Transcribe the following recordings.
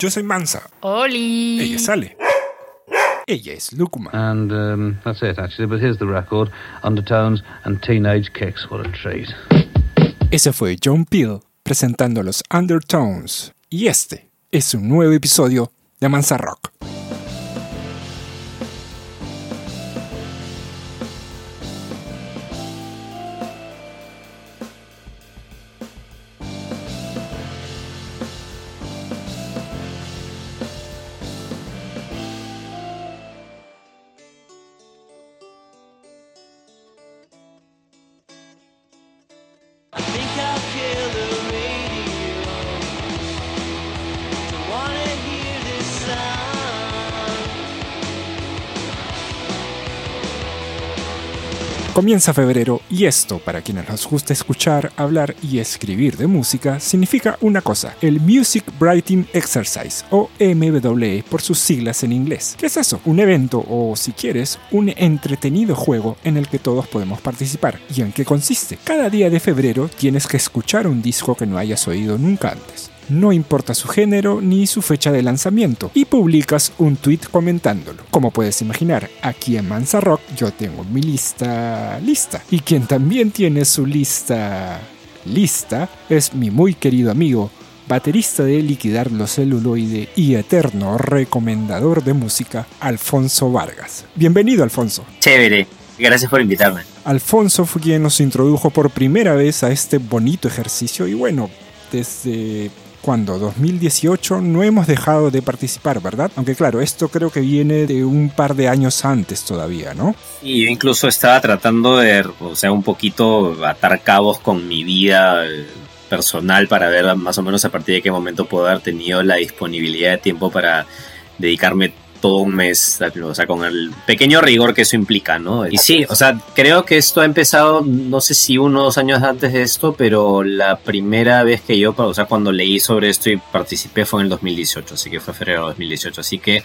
Yo soy Mansa. Oli. Ella es Ale. Ella es Lukuma. And um, that's it, actually. But here's the record Undertones and Teenage Kicks. What a treat. Ese fue John Peel presentando los Undertones. Y este es un nuevo episodio de Mansa Rock. Comienza febrero y esto, para quienes nos gusta escuchar, hablar y escribir de música, significa una cosa, el Music Writing Exercise, o MWE por sus siglas en inglés. ¿Qué es eso? Un evento o, si quieres, un entretenido juego en el que todos podemos participar. ¿Y en qué consiste? Cada día de febrero tienes que escuchar un disco que no hayas oído nunca antes. No importa su género ni su fecha de lanzamiento, y publicas un tweet comentándolo. Como puedes imaginar, aquí en Mansa Rock yo tengo mi lista lista. Y quien también tiene su lista lista es mi muy querido amigo, baterista de Liquidar los Celuloide y eterno recomendador de música, Alfonso Vargas. Bienvenido, Alfonso. Chévere, gracias por invitarme. Alfonso fue quien nos introdujo por primera vez a este bonito ejercicio y bueno, desde cuando 2018 no hemos dejado de participar, ¿verdad? Aunque claro, esto creo que viene de un par de años antes todavía, ¿no? Y yo incluso estaba tratando de, o sea, un poquito atar cabos con mi vida eh, personal para ver más o menos a partir de qué momento puedo haber tenido la disponibilidad de tiempo para dedicarme todo un mes, o sea, con el pequeño rigor que eso implica, ¿no? Y sí, o sea, creo que esto ha empezado, no sé si uno o dos años antes de esto, pero la primera vez que yo, o sea, cuando leí sobre esto y participé fue en el 2018, así que fue febrero de 2018, así que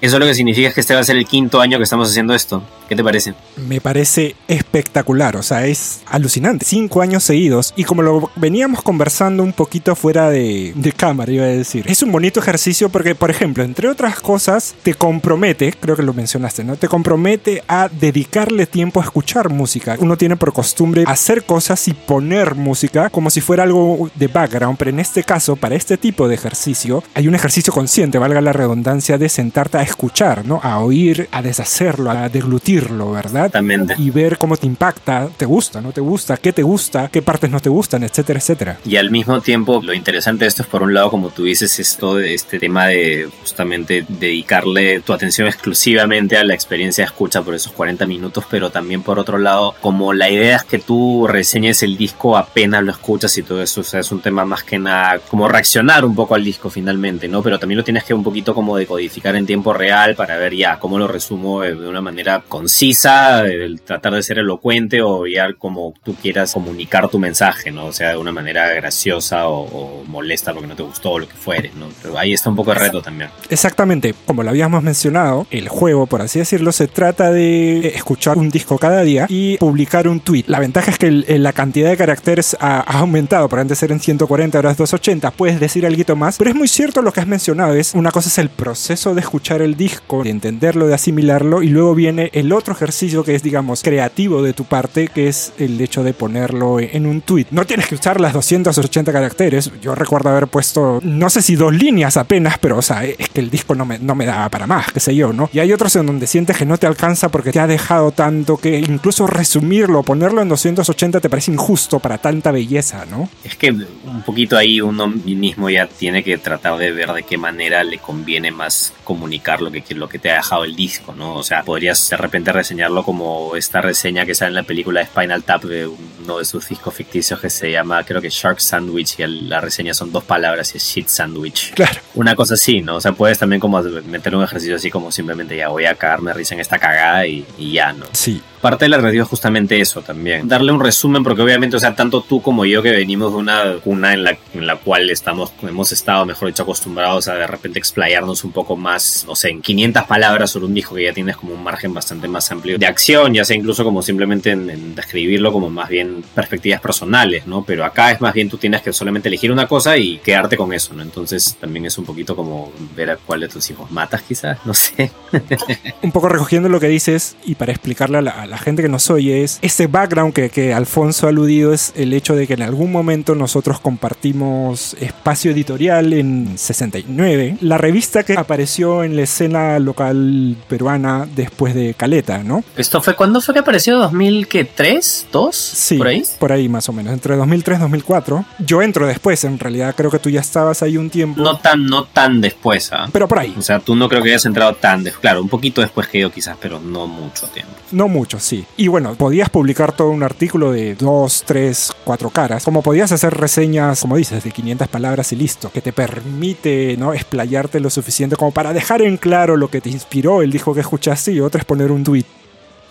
eso lo que significa es que este va a ser el quinto año que estamos haciendo esto. ¿Qué te parece? Me parece espectacular, o sea, es alucinante. Cinco años seguidos y como lo veníamos conversando un poquito fuera de, de cámara, iba a decir, es un bonito ejercicio porque, por ejemplo, entre otras cosas, te compromete, creo que lo mencionaste, ¿no? Te compromete a dedicarle tiempo a escuchar música. Uno tiene por costumbre hacer cosas y poner música como si fuera algo de background, pero en este caso, para este tipo de ejercicio, hay un ejercicio consciente, valga la redundancia, de sentarte a escuchar, ¿no? A oír, a deshacerlo, a deglutirlo, ¿verdad? Exactamente. Y ver cómo te impacta, te gusta, no te gusta, qué te gusta, qué partes no te gustan, etcétera, etcétera. Y al mismo tiempo, lo interesante de esto es, por un lado, como tú dices, esto de este tema de justamente dedicarle tu atención exclusivamente a la experiencia de escucha por esos 40 minutos, pero también por otro lado, como la idea es que tú reseñes el disco apenas lo escuchas y todo eso, o sea, es un tema más que nada como reaccionar un poco al disco finalmente, ¿no? Pero también lo tienes que un poquito como decodificar en tiempo real para ver ya cómo lo resumo de una manera concisa, el tratar de ser elocuente o ya como tú quieras comunicar tu mensaje, ¿no? O sea, de una manera graciosa o, o molesta porque no te gustó o lo que fuere, ¿no? Pero ahí está un poco el reto también. Exactamente, como lo habíamos mencionado, el juego, por así decirlo, se trata de escuchar un disco cada día y publicar un tweet. La ventaja es que el- la cantidad de caracteres ha, ha aumentado, por antes eran 140, ahora es 280, puedes decir algo más, pero es muy cierto lo que has mencionado, es una cosa es el proceso de escuchar el disco, de entenderlo, de asimilarlo, y luego viene el otro ejercicio que es, digamos, creativo de tu parte, que es el hecho de ponerlo en un tweet. No tienes que usar las 280 caracteres, yo recuerdo haber puesto, no sé si dos líneas apenas, pero o sea, es que el disco no me, no me daba para más, qué sé yo, ¿no? Y hay otros en donde sientes que no te alcanza porque te ha dejado tanto que incluso resumirlo, ponerlo en 280 te parece injusto para tanta belleza, ¿no? Es que un poquito ahí uno mismo ya tiene que tratar de ver de qué manera le conviene más comunicar lo que, lo que te ha dejado el disco, ¿no? O sea, podrías de repente reseñarlo como esta reseña que sale en la película de Spinal Tap de uno de sus discos ficticios que se llama, creo que Shark Sandwich, y el- la reseña son dos palabras y es Shit Sandwich. Claro. Una cosa así, ¿no? O sea, puedes también como meter un ejercicio así como simplemente ya voy a cagarme risa en esta cagada y, y ya, ¿no? Sí. Parte del atractivo es justamente eso también. Darle un resumen, porque obviamente, o sea, tanto tú como yo que venimos de una cuna en la, en la cual estamos, hemos estado, mejor dicho, acostumbrados a de repente explayarnos un poco más, no sé, en 500 palabras sobre un disco que ya tienes como un margen bastante más amplio de acción, ya sea incluso como simplemente en, describirlo como más bien perspectivas personales, ¿no? Pero acá es más bien tú tienes que solamente elegir una cosa y quedarte con eso, ¿no? Entonces también es un poquito como ver a cuál de tus hijos matas quizás, no sé. Un poco recogiendo lo que dices y para explicarle a la, la gente que nos oye es ese background que, que Alfonso ha aludido es el hecho de que en algún momento nosotros compartimos espacio editorial en 69, la revista que apareció en la escena local peruana después de Caleta, ¿no? ¿Esto fue cuándo fue que apareció? ¿2003? ¿2? Sí, ¿Por ahí? por ahí más o menos, entre 2003 y 2004. Yo entro después, en realidad creo que tú ya estabas ahí un tiempo, No tan, no tan después, ¿ah? pero por ahí. O sea, tú no creo que hayas entrado tan después. Claro, un poquito después que yo quizás, pero no mucho tiempo. No mucho, sí. Y bueno, podías publicar todo un artículo de dos, tres, cuatro caras. Como podías hacer reseñas, como dices, de 500 palabras y listo. Que te permite, ¿no? Explayarte lo suficiente como para dejar en claro lo que te inspiró el disco que escuchaste y otro es poner un tweet.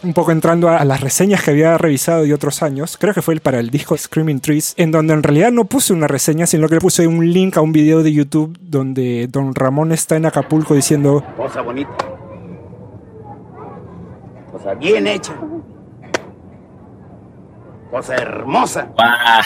Un poco entrando a, las reseñas que había revisado de otros años, creo que fue el para el disco Screaming Trees, en donde en realidad no puse una reseña, sino que puse un link a un video de YouTube donde Don Ramón está en Acapulco diciendo Cosa bonita. Bien hecha. Cosa hermosa. Ah,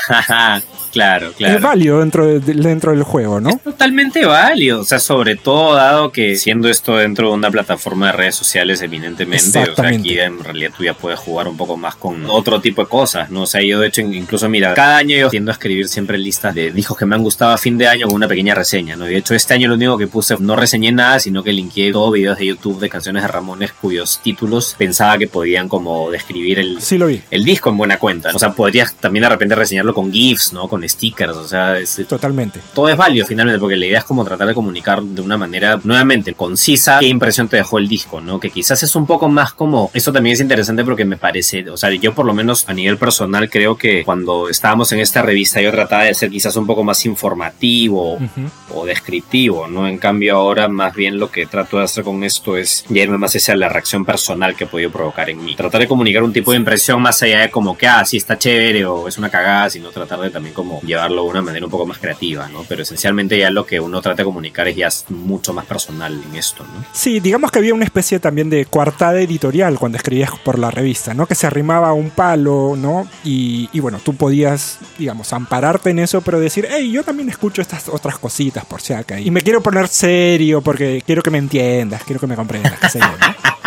claro, es claro. válido dentro, de- dentro del juego, ¿no? Es totalmente válido, o sea, sobre todo dado que siendo esto dentro de una plataforma de redes sociales eminentemente, o sea, aquí en realidad tú ya puedes jugar un poco más con otro tipo de cosas, ¿no? O sea, yo de hecho incluso, mira, cada año yo tiendo a escribir siempre listas de discos que me han gustado a fin de año con una pequeña reseña, ¿no? Y de hecho este año lo único que puse, no reseñé nada, sino que linkeé todos videos de YouTube de canciones de Ramones cuyos títulos pensaba que podían como describir el, Sí lo vi. el disco en buena cuenta. O sea, podrías también de repente reseñarlo con GIFs, ¿no? Con stickers, o sea, es- Totalmente. todo es válido finalmente, porque la idea es como tratar de comunicar de una manera nuevamente concisa qué impresión te dejó el disco, ¿no? Que quizás es un poco más como, eso también es interesante porque me parece, o sea, yo por lo menos a nivel personal creo que cuando estábamos en esta revista yo trataba de ser quizás un poco más informativo Ujú. o descriptivo, ¿no? En cambio ahora más bien lo que trato de hacer con esto es irme más hacia la reacción personal que he podido provocar en mí. Tratar de comunicar un tipo de impresión más allá de como que, ah, sí está chévere o es una cagada, sino tratar de también como llevarlo de una manera un poco más creativa, ¿no? Pero esencialmente ya lo que uno trata de comunicar es ya mucho más personal en esto, ¿no? Sí, digamos que había una especie también de coartada editorial cuando escribías por la revista, ¿no? Que se arrimaba a un palo, ¿no? Y, y bueno, tú podías, digamos, ampararte en eso, pero decir, hey, yo también escucho estas otras cositas por si acá. Y me quiero poner serio porque quiero que me entiendas, quiero que me comprendas, qué sé yo, ¿no?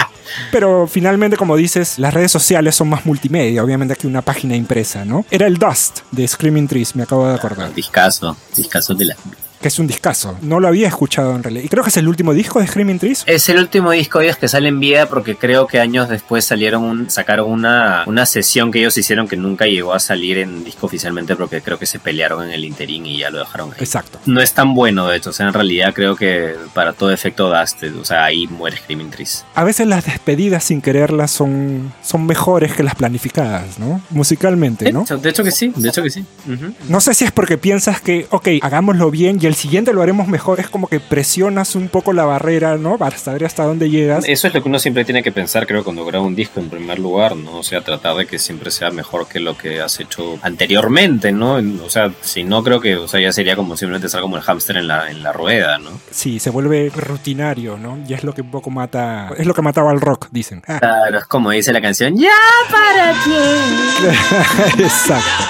Pero finalmente, como dices, las redes sociales son más multimedia, obviamente, que una página impresa, ¿no? Era el Dust de Screaming Trees, me acabo de acordar, Discaso, discaso de la... que es un discazo. No lo había escuchado en realidad. Y creo que es el último disco de Screaming Trees. Es el último disco de ellos que sale en vida porque creo que años después salieron un, sacaron una, una sesión que ellos hicieron que nunca llegó a salir en disco oficialmente porque creo que se pelearon en el interín y ya lo dejaron ahí. Exacto. No es tan bueno, de hecho. O sea, en realidad creo que para todo efecto Dusted, o sea, ahí muere Screaming Trees. A veces las despedidas sin quererlas son, son mejores que las planificadas, ¿no? Musicalmente, ¿no? De hecho, de hecho que sí, de hecho que sí. No sé si es porque piensas que, ok, hagámoslo bien y el siguiente lo haremos mejor. Es como que presionas un poco la barrera, ¿no? Para saber hasta dónde llegas. Eso es lo que uno siempre tiene que pensar, creo, cuando graba un disco en primer lugar, ¿no? O sea, tratar de que siempre sea mejor que lo que has hecho anteriormente, ¿no? O sea, si no, creo que, o sea, ya sería como simplemente estar como el hámster en la, en la rueda, ¿no? Sí, se vuelve rutinario, ¿no? Y es lo que un poco mata. Es lo que mataba al rock, dicen. Ah, Claro, es como dice la canción, ya para ti. Exacto.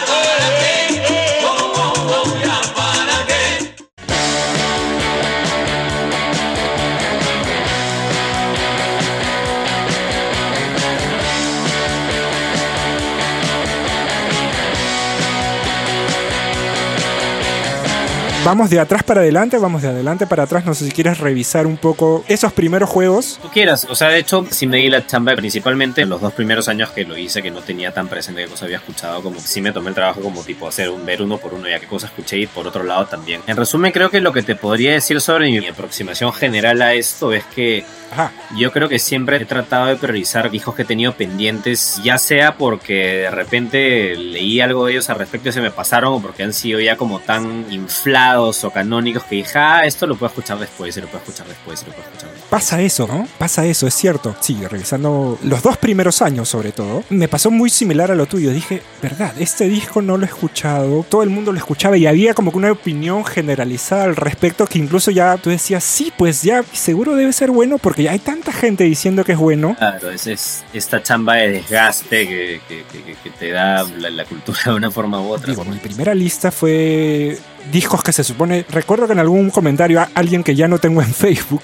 Vamos de atrás para adelante, vamos de adelante para atrás. No sé si quieres revisar un poco esos primeros juegos. Tú quieras, o sea, de hecho, sí me di la chamba principalmente en los dos primeros años que lo hice, que no tenía tan presente qué cosa había escuchado, como sí me tomé el trabajo como tipo hacer un ver uno por uno ya qué cosa escuché y por otro lado también. En resumen, creo que lo que te podría decir sobre mi aproximación general a esto es que Ajá. Yo creo que siempre he tratado de priorizar discos que he tenido pendientes, ya sea porque de repente leí algo de ellos al respecto y se me pasaron, o porque han sido ya como tan inflados o canónicos que dije, ah, esto lo puedo escuchar después, se lo puedo escuchar después, se lo puedo escuchar después. Pasa eso, ¿no? Pasa eso, es cierto. Sí, revisando los dos primeros años sobre todo, me pasó muy similar a lo tuyo. Dije, verdad, este disco no lo he escuchado, todo el mundo lo escuchaba y había como que una opinión generalizada al respecto que incluso ya tú decías, sí, pues ya seguro debe ser bueno porque ya hay tanta gente diciendo que es bueno. Claro, es, es esta chamba de desgaste que, que- que- que te da la, la cultura de una forma u otra. Digo, mi primera lista fue discos que se supone. Recuerdo que en algún comentario a- alguien que ya no tengo en Facebook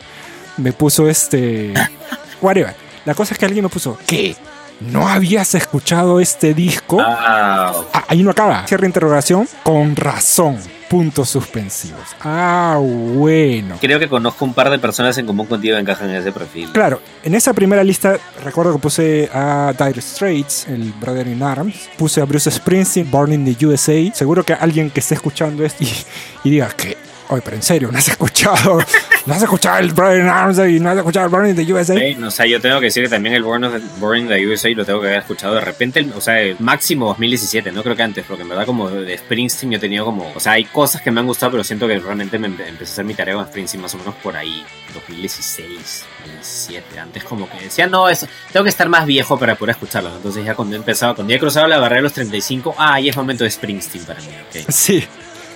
me puso este. Whatever. La cosa es que alguien me puso. ¿Qué? ¿No habías escuchado este disco? Ah, Ah, ahí no acaba. Cierre interrogación. Con razón. Puntos suspensivos. Ah, bueno. creo que conozco un par de personas en común contigo que encajan en ese perfil. Claro, en esa primera lista recuerdo que puse a Dire Straits, el Brother in Arms, puse a Bruce Springsteen, Born in the USA. Seguro que alguien que esté escuchando esto y, y diga que, oye, pero en serio, no has escuchado, no has escuchado el Brother in Arms y no has escuchado el Born in the USA. Sí, o sea, yo tengo que decir que también el of the, USA lo tengo que haber escuchado de repente, o sea, el máximo 2017, no creo que antes, porque en verdad como de Springsteen yo he tenido como, o sea, hay cosas que me han gustado, pero siento que realmente me empe- empecé a hacer mi tarea con Springsteen más o menos por ahí, 2016, 2017, antes como que decía, no, eso, tengo que estar más viejo para poder escucharlo, ¿no? entonces ya cuando he empezado, cuando ya he cruzado la barrera de los 35, ah, ya es momento de Springsteen para mí, ok. Sí.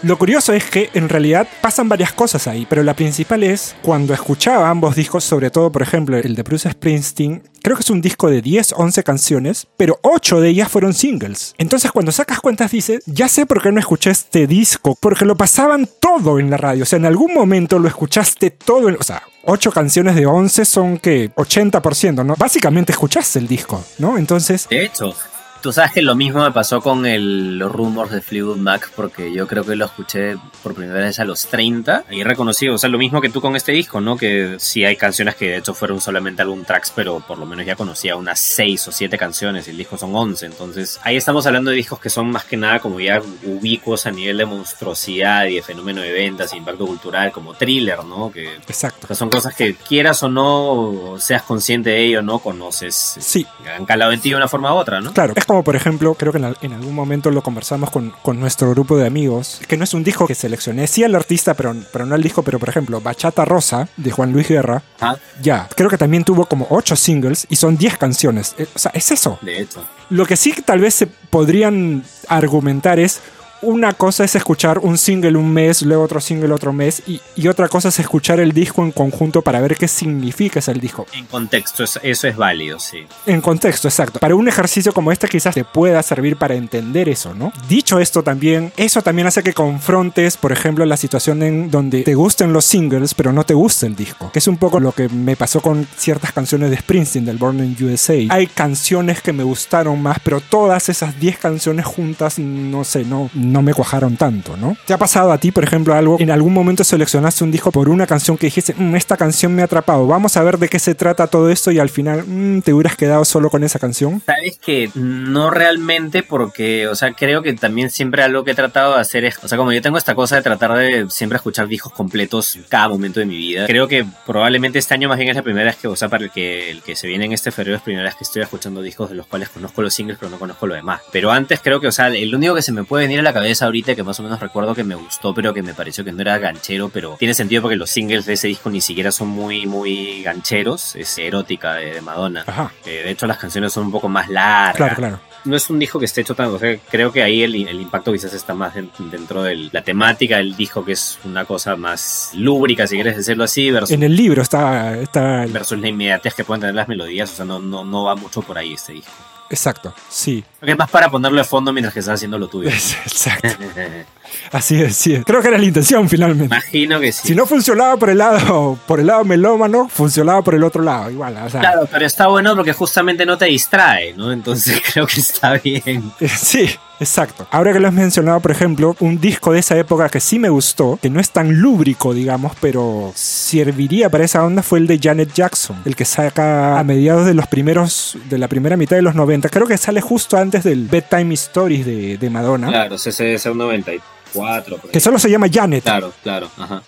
Lo curioso es que en realidad pasan varias cosas ahí, pero la principal es cuando escuchaba ambos discos, sobre todo por ejemplo el de Bruce Springsteen, creo que es un disco de 10, 11 canciones, pero 8 de ellas fueron singles. Entonces cuando sacas cuentas dices, ya sé por qué no escuché este disco, porque lo pasaban todo en la radio, o sea, en algún momento lo escuchaste todo, en- o sea, 8 canciones de 11 son que 80%, ¿no? Básicamente escuchaste el disco, ¿no? Entonces, De hecho, tú sabes que lo mismo me pasó con el, los rumors de Fleetwood Mac, porque yo creo que lo escuché por primera vez a los 30 y reconocí, o sea, lo mismo que tú con este disco, ¿no? Que sí hay canciones que de hecho fueron solamente álbum tracks, pero por lo menos ya conocía unas 6 o 7 canciones y el disco son 11. Entonces, ahí estamos hablando de discos que son más que nada como ya ubicuos a nivel de monstruosidad y de fenómeno de ventas, e impacto cultural, como thriller, ¿no? Que exacto. son cosas que quieras o no, seas consciente de ello no, conoces. Sí, Han calado en ti de una forma u otra, ¿no? Claro, es como por ejemplo, creo que en, al- en algún momento lo conversamos con, con nuestro grupo de amigos, que no es un disco que seleccioné, sí al artista, pero, pero no al disco, pero por ejemplo, Bachata Rosa de Juan Luis Guerra, Ah, ya, creo que también tuvo como 8 singles y son 10 canciones. Eh, o sea, es eso. de hecho. Lo que sí que tal vez se podrían argumentar es, una cosa es escuchar un single un mes, luego otro single otro mes, y, y otra cosa es escuchar el disco en conjunto para ver qué significa ese disco. En contexto, eso, es válido, sí. En contexto, exacto. Para un ejercicio como este quizás te pueda servir para entender eso, ¿no? Dicho esto también, eso también hace que confrontes, por ejemplo, la situación en donde te gusten los singles, pero no te gusta el disco. Que es un poco lo que me pasó con ciertas canciones de Springsteen, del Born in USA. Hay canciones que me gustaron más, pero todas esas 10 canciones juntas, no sé, no, no me cuajaron tanto, ¿no? ¿Te ha pasado a ti, por ejemplo, algo? En algún momento seleccionaste un disco por una canción que dijiste, "Mm, esta canción me ha atrapado, vamos a ver de qué se trata todo esto y al final mm, te hubieras quedado solo con esa canción. Sabes que no realmente porque, o sea, creo que también siempre algo que he tratado de hacer es, o sea, como yo tengo esta cosa de tratar de siempre escuchar discos completos cada momento de mi vida, creo que probablemente este año más bien es la primera vez que, o sea, para el que, el que se viene en este febrero es la primera vez que estoy escuchando discos de los cuales conozco los singles pero no conozco lo demás. Pero antes creo que, o sea, el único que se me puede venir a la cabeza ahorita que más o menos recuerdo que me gustó pero que me pareció que no era ganchero, pero tiene sentido porque los singles de ese disco ni siquiera son muy, muy gancheros, es erótica de, de Madonna. Ajá, Eh, de hecho, las canciones son un poco más largas. claro, claro. No es un disco que esté hecho tan. O sea, creo que ahí el, el impacto quizás está más en- dentro de la temática del disco, que es una cosa más lúbrica, si quieres decirlo así, versus, En el libro está, está versus la inmediatez que pueden tener las melodías. O sea, no, no, no va mucho por ahí este disco. Exacto, sí, es más para ponerlo de fondo mientras que estás haciendo lo tuyo. exacto. Así es, sí. Creo que era la intención finalmente. Imagino que sí. Si no funcionaba por el lado, por el lado melómano, funcionaba por el otro lado, igual, o sea, Claro, pero está bueno porque justamente no te distrae, ¿no? Entonces creo que está bien. Sí, exacto. Ahora que lo has mencionado, por ejemplo, un disco de esa época que sí me gustó, que no es tan lúbrico, digamos, pero serviría para esa onda, fue el de Janet Jackson, el que saca a mediados de los primeros, de la primera mitad de los 90. Creo que sale justo antes del Bedtime Stories de, de Madonna, Claro, ese es un 94. Ahí. que solo se llama Janet. Claro, claro, ajá.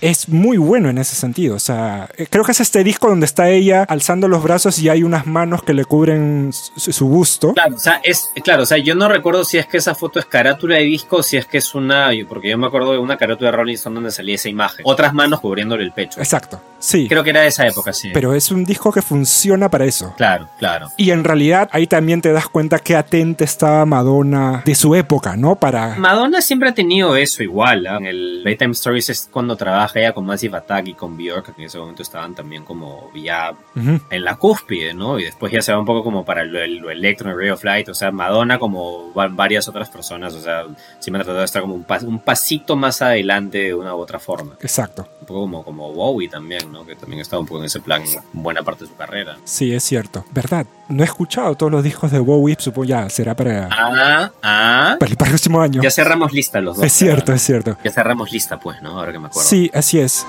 Es muy bueno en ese sentido. O sea, eh, creo que es este disco donde está ella alzando los brazos y hay unas manos que le cubren su, su busto. Claro, o sea, es, claro, o sea, yo no recuerdo si es que esa foto es carátula de disco o si es que es una, porque yo me acuerdo de una carátula de Rolling Stone donde salía esa imagen. Otras manos cubriéndole el pecho. Exacto, sí. Creo que era de esa época, sí. Pero es un disco que funciona para eso. Claro, claro. Y en realidad ahí también te das cuenta que atenta estaba Madonna de su época, ¿no? Para... Madonna siempre ha tenido eso igual. ¿ah? En el Playtime Stories es cuando trabaja con Massive Attack y con Björk, que en ese momento estaban también como ya en la cúspide, ¿no? Y después ya se va un poco como para lo, lo electro, el Ray of Light, o sea, Madonna como va- varias otras personas, o sea, me ha tratado de estar como un, pas- un pasito más adelante de una u otra forma. Exacto. Un poco como, como Bowie también, ¿no? Que también estaba un poco en ese plan buena parte de su carrera. Sí, es cierto. ¿Verdad? No he escuchado todos los discos de Bowie, supongo ya será para, Ah, ah. para el próximo año. Ya cerramos lista los dos. Es cierto, es cierto. Ya cerramos lista, pues, ¿no? Ahora que me acuerdo. Sí, así es.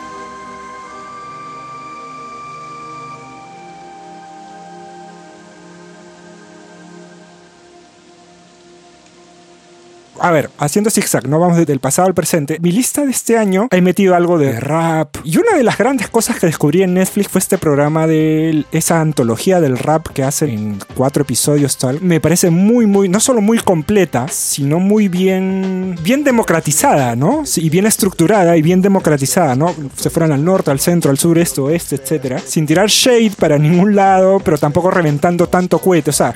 A ver, haciendo zigzag, no vamos desde el pasado al presente. Mi lista de este año he metido algo de rap. Y una de las grandes cosas que descubrí en Netflix fue este programa de esa antología del rap que hacen en cuatro episodios tal. Me parece muy, muy, no solo muy completa, sino muy bien, bien democratizada, ¿no? Y bien estructurada y bien democratizada, ¿no? Se fueran al norte, al centro, al sur, este, oeste, etcétera. Sin tirar shade para ningún lado, pero tampoco reventando tanto cohete. O sea,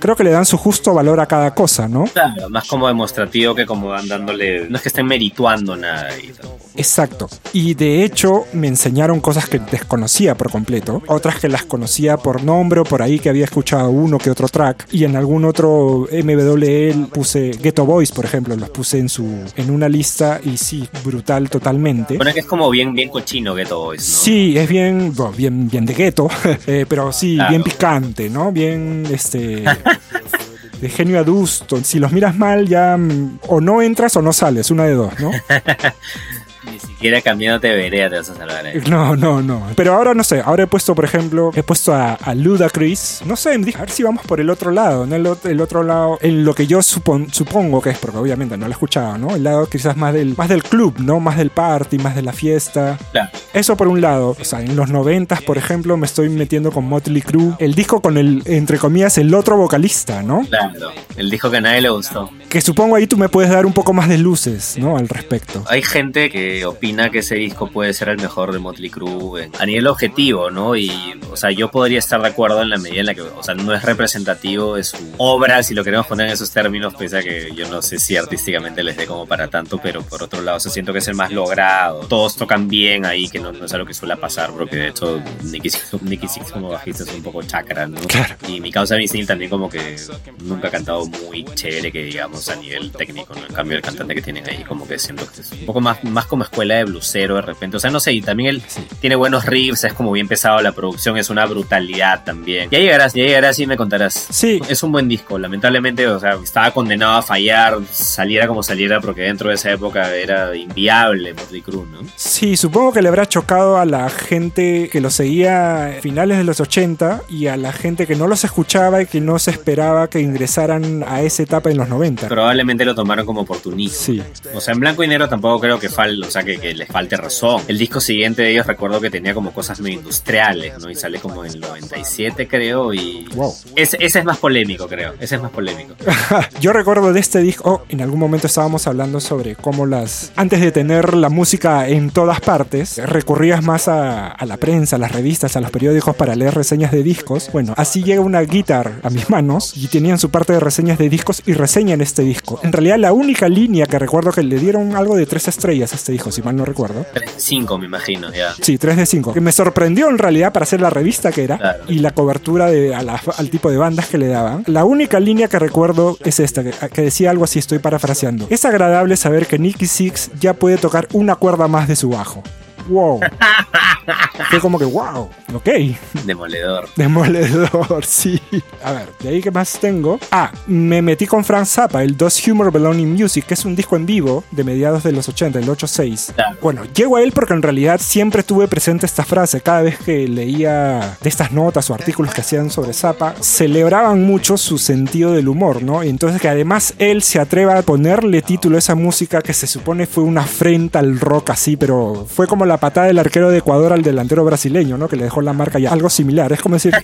creo que le dan su justo valor a cada cosa, ¿no? Claro, más como demostrativo que como van dándole. No es que estén merituando nada tampoco. Exacto. Y de hecho me enseñaron cosas que desconocía por completo, otras que las conocía por nombre o por ahí que había escuchado uno que otro track y en algún otro MWL puse Ghetto Boys, por ejemplo, los puse en su en una lista y sí, brutal totalmente. Bueno, es que es como bien, bien cochino Ghetto Boys, ¿no? Sí, es bien, bueno, bien, bien de gueto, eh, pero sí, Claro. bien picante, ¿no? Bien, este, de genio adusto. Si los miras mal, ya mm, o no entras o no sales, una de dos, ¿no? Ni siquiera cambiándote de vereda te vas a salvar ahí. No, no, no. Pero ahora no sé. Ahora he puesto, por ejemplo, he puesto a, a Ludacris. No sé, dije, a ver si vamos por el otro lado. ¿no? El, el otro lado, en lo que yo supon- supongo que es, porque obviamente no lo he escuchado, ¿no? El lado quizás más del, más del club, ¿no? Más del party, más de la fiesta. Claro. Eso por un lado. O sea, en los noventas, por ejemplo, me estoy metiendo con Motley Crue. El disco con el, entre comillas, el otro vocalista, ¿no? Claro. Él dijo que a nadie le gustó. Que supongo ahí tú me puedes dar un poco más de luces, ¿no? Al respecto. Hay gente que opina que ese disco puede ser el mejor de Motley Crue a nivel objetivo, ¿no? Y, o sea, yo podría estar de acuerdo en la medida en la que, o sea, no es representativo de su obra, si lo queremos poner en esos términos, pese a que yo no sé si artísticamente les dé como para tanto, pero por otro lado, o sea, siento que es el más logrado. Todos tocan bien ahí, que no, no es algo que suele pasar, porque de hecho Nicky Six, Nicky Six como bajista es un poco chakra, ¿no? Claro. Y mi causa Vince Neil también como que nunca ha cantado muy chévere que digamos a nivel técnico, ¿no? En cambio el cantante que tienen ahí como que siento que es un poco más, más como escuela de blusero de repente. O sea, no sé, y también él Sí. tiene buenos riffs, es como bien pesado, la producción es una brutalidad también. Ya llegarás, ya llegarás y me contarás. Sí, Es un buen disco, lamentablemente, o sea, estaba condenado a fallar, saliera como saliera, porque dentro de esa época era inviable Motley Crue, ¿no? Sí, supongo que le habrá chocado a la gente que lo seguía a finales de los 80 y a la gente que no los escuchaba y que no se esperaba que ingresaran a esa etapa en los 90. Probablemente lo tomaron como oportunismo. Sí, O sea, en blanco y negro tampoco creo que falte, o sea, que, que les falte razón. El disco siguiente de ellos recuerdo que tenía como cosas muy industriales, ¿no? Y sale como en el 97, creo, y... wow. Ese, ese es más polémico, creo. Ese es más polémico. Yo recuerdo de este disco, oh, en algún momento estábamos hablando sobre cómo las, antes de tener la música en todas partes, recurrías más a, a la prensa, a las revistas, a los periódicos para leer reseñas de discos. Bueno, así llega una guitar a mis manos y tenían su parte de reseñas de discos y reseñan este disco. En realidad la única línea que recuerdo que le dieron algo de tres estrellas a este disco, si mal no recuerdo. 5, me imagino, ya. Sí, 3 de 5. Que me sorprendió en realidad para hacer la revista que era Claro. y la cobertura de, a la- al tipo de bandas que le daban. La única línea que recuerdo es esta, que, que decía algo así, estoy parafraseando. Es agradable saber que Nicky Six ya puede tocar una cuerda más de su bajo. Wow. Fue como que, wow, ok. Demoledor. Demoledor, sí. A ver, de ahí que más tengo. Ah, me metí con Frank Zappa, el Does Humor Belong in Music, que es un disco en vivo de mediados de los 80, el 86. Claro. Bueno, llego a él porque en realidad siempre tuve presente esta frase. Cada vez que leía de estas notas o artículos que hacían sobre Zappa, celebraban mucho su sentido del humor, ¿no? Y entonces que además él se atreva a ponerle título a esa música que se supone fue una afrenta al rock así, pero fue como la patada del arquero de Ecuador al delantero brasileño, ¿no? Que le dejó la marca ya. Algo similar. Es como decir.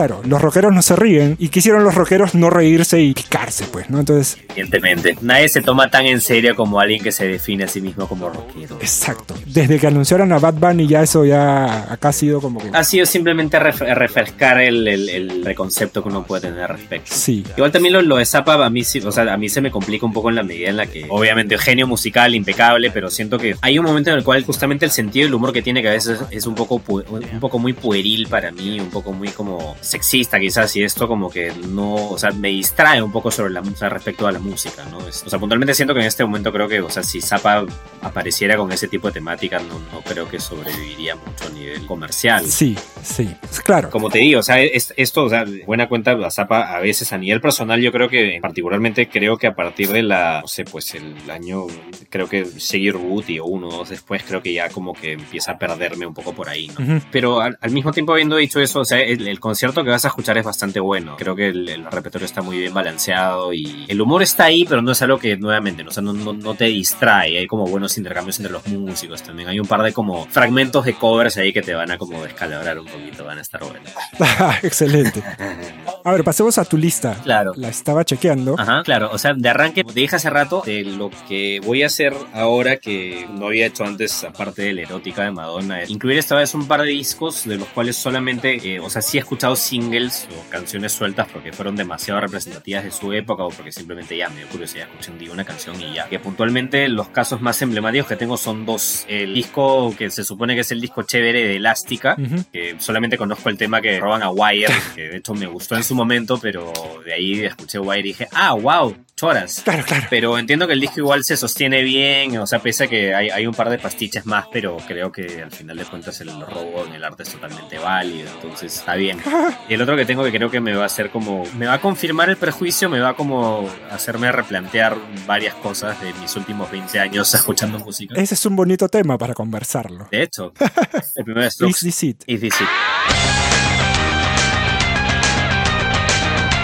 Claro, los rockeros no se ríen y quisieron los rockeros no reírse y picarse, pues, ¿no? Entonces, Evidentemente. Nadie se toma tan en serio como alguien que se define a sí mismo como rockero. exacto. Desde que anunciaron a Bad Bunny ya eso ya acá ha sido como que... Ha sido simplemente ref- refrescar el, el, el preconcepto que uno puede tener al respecto. Sí. Igual también lo, lo de Zappa a mí o sea, a mí se me complica un poco en la medida en la que, obviamente, genio musical, impecable, pero siento que hay un momento en el cual justamente el sentido del humor que tiene que a veces es un poco, un poco muy pueril para mí, un poco muy como sexista quizás, y esto como que no, o sea, me distrae un poco sobre la música respecto a la música, ¿no? Es- o sea, puntualmente siento que en este momento creo que, o sea, si Zappa apareciera con ese tipo de temática, no, no creo que sobreviviría mucho a nivel comercial. Sí, sí. Claro. Como te digo, o sea, es- esto, o sea, buena cuenta, a Zappa a veces a nivel personal, yo creo que, particularmente creo que a partir de la, no sé, pues el año, creo que seguir Booty o uno o dos después, creo que ya como que empieza a perderme un poco por ahí, ¿no? Pero al, al mismo tiempo, habiendo dicho eso, o sea, el, el concierto que vas a escuchar es bastante bueno. Creo que el, el repertorio está muy bien balanceado y el humor está ahí, pero no es algo que, nuevamente, no, o sea, no, no- no te distrae. Hay como buenos intercambios entre los músicos también. Hay un par de como fragmentos de covers ahí que te van a como descalabrar un poquito, van a estar buenos. Excelente. A ver, pasemos a tu lista. Claro. La estaba chequeando. Ajá, claro, o sea, de arranque, te dije hace rato de lo que voy a hacer ahora que no había hecho antes, aparte de la erótica de Madonna, es incluir esta vez un par de discos de los cuales solamente, eh, o sea, sí he escuchado singles o canciones sueltas porque fueron demasiado representativas de su época o porque simplemente ya me dio curiosidad, escuché un día una canción y ya. Que puntualmente los casos más emblemáticos que tengo son dos. El disco que se supone que es el disco chévere de Elástica, Ujú. que solamente conozco el tema que roban a Wire, que de hecho me gustó en su momento, pero de ahí escuché Wire y dije, ah, wow, choras. Claro, claro. Pero entiendo que el disco igual se sostiene bien, o sea, pese a que hay, hay un par de pastiches más, pero creo que al final de cuentas el robo en el arte es totalmente válido, entonces está bien. Y el otro que tengo que creo que me va a hacer como, me va a confirmar el prejuicio, me va a como hacerme replantear varias cosas de mis últimos 20 años escuchando música. Ese es un bonito tema para conversarlo. De hecho, el primer Is This It? Is This It?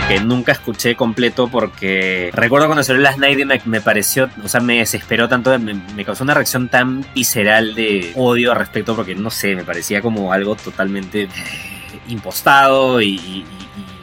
Que nunca escuché completo porque recuerdo cuando salió Last Night me, me pareció, o sea, me desesperó tanto, me, me causó una reacción tan visceral de odio al respecto porque no sé, me parecía como algo totalmente impostado y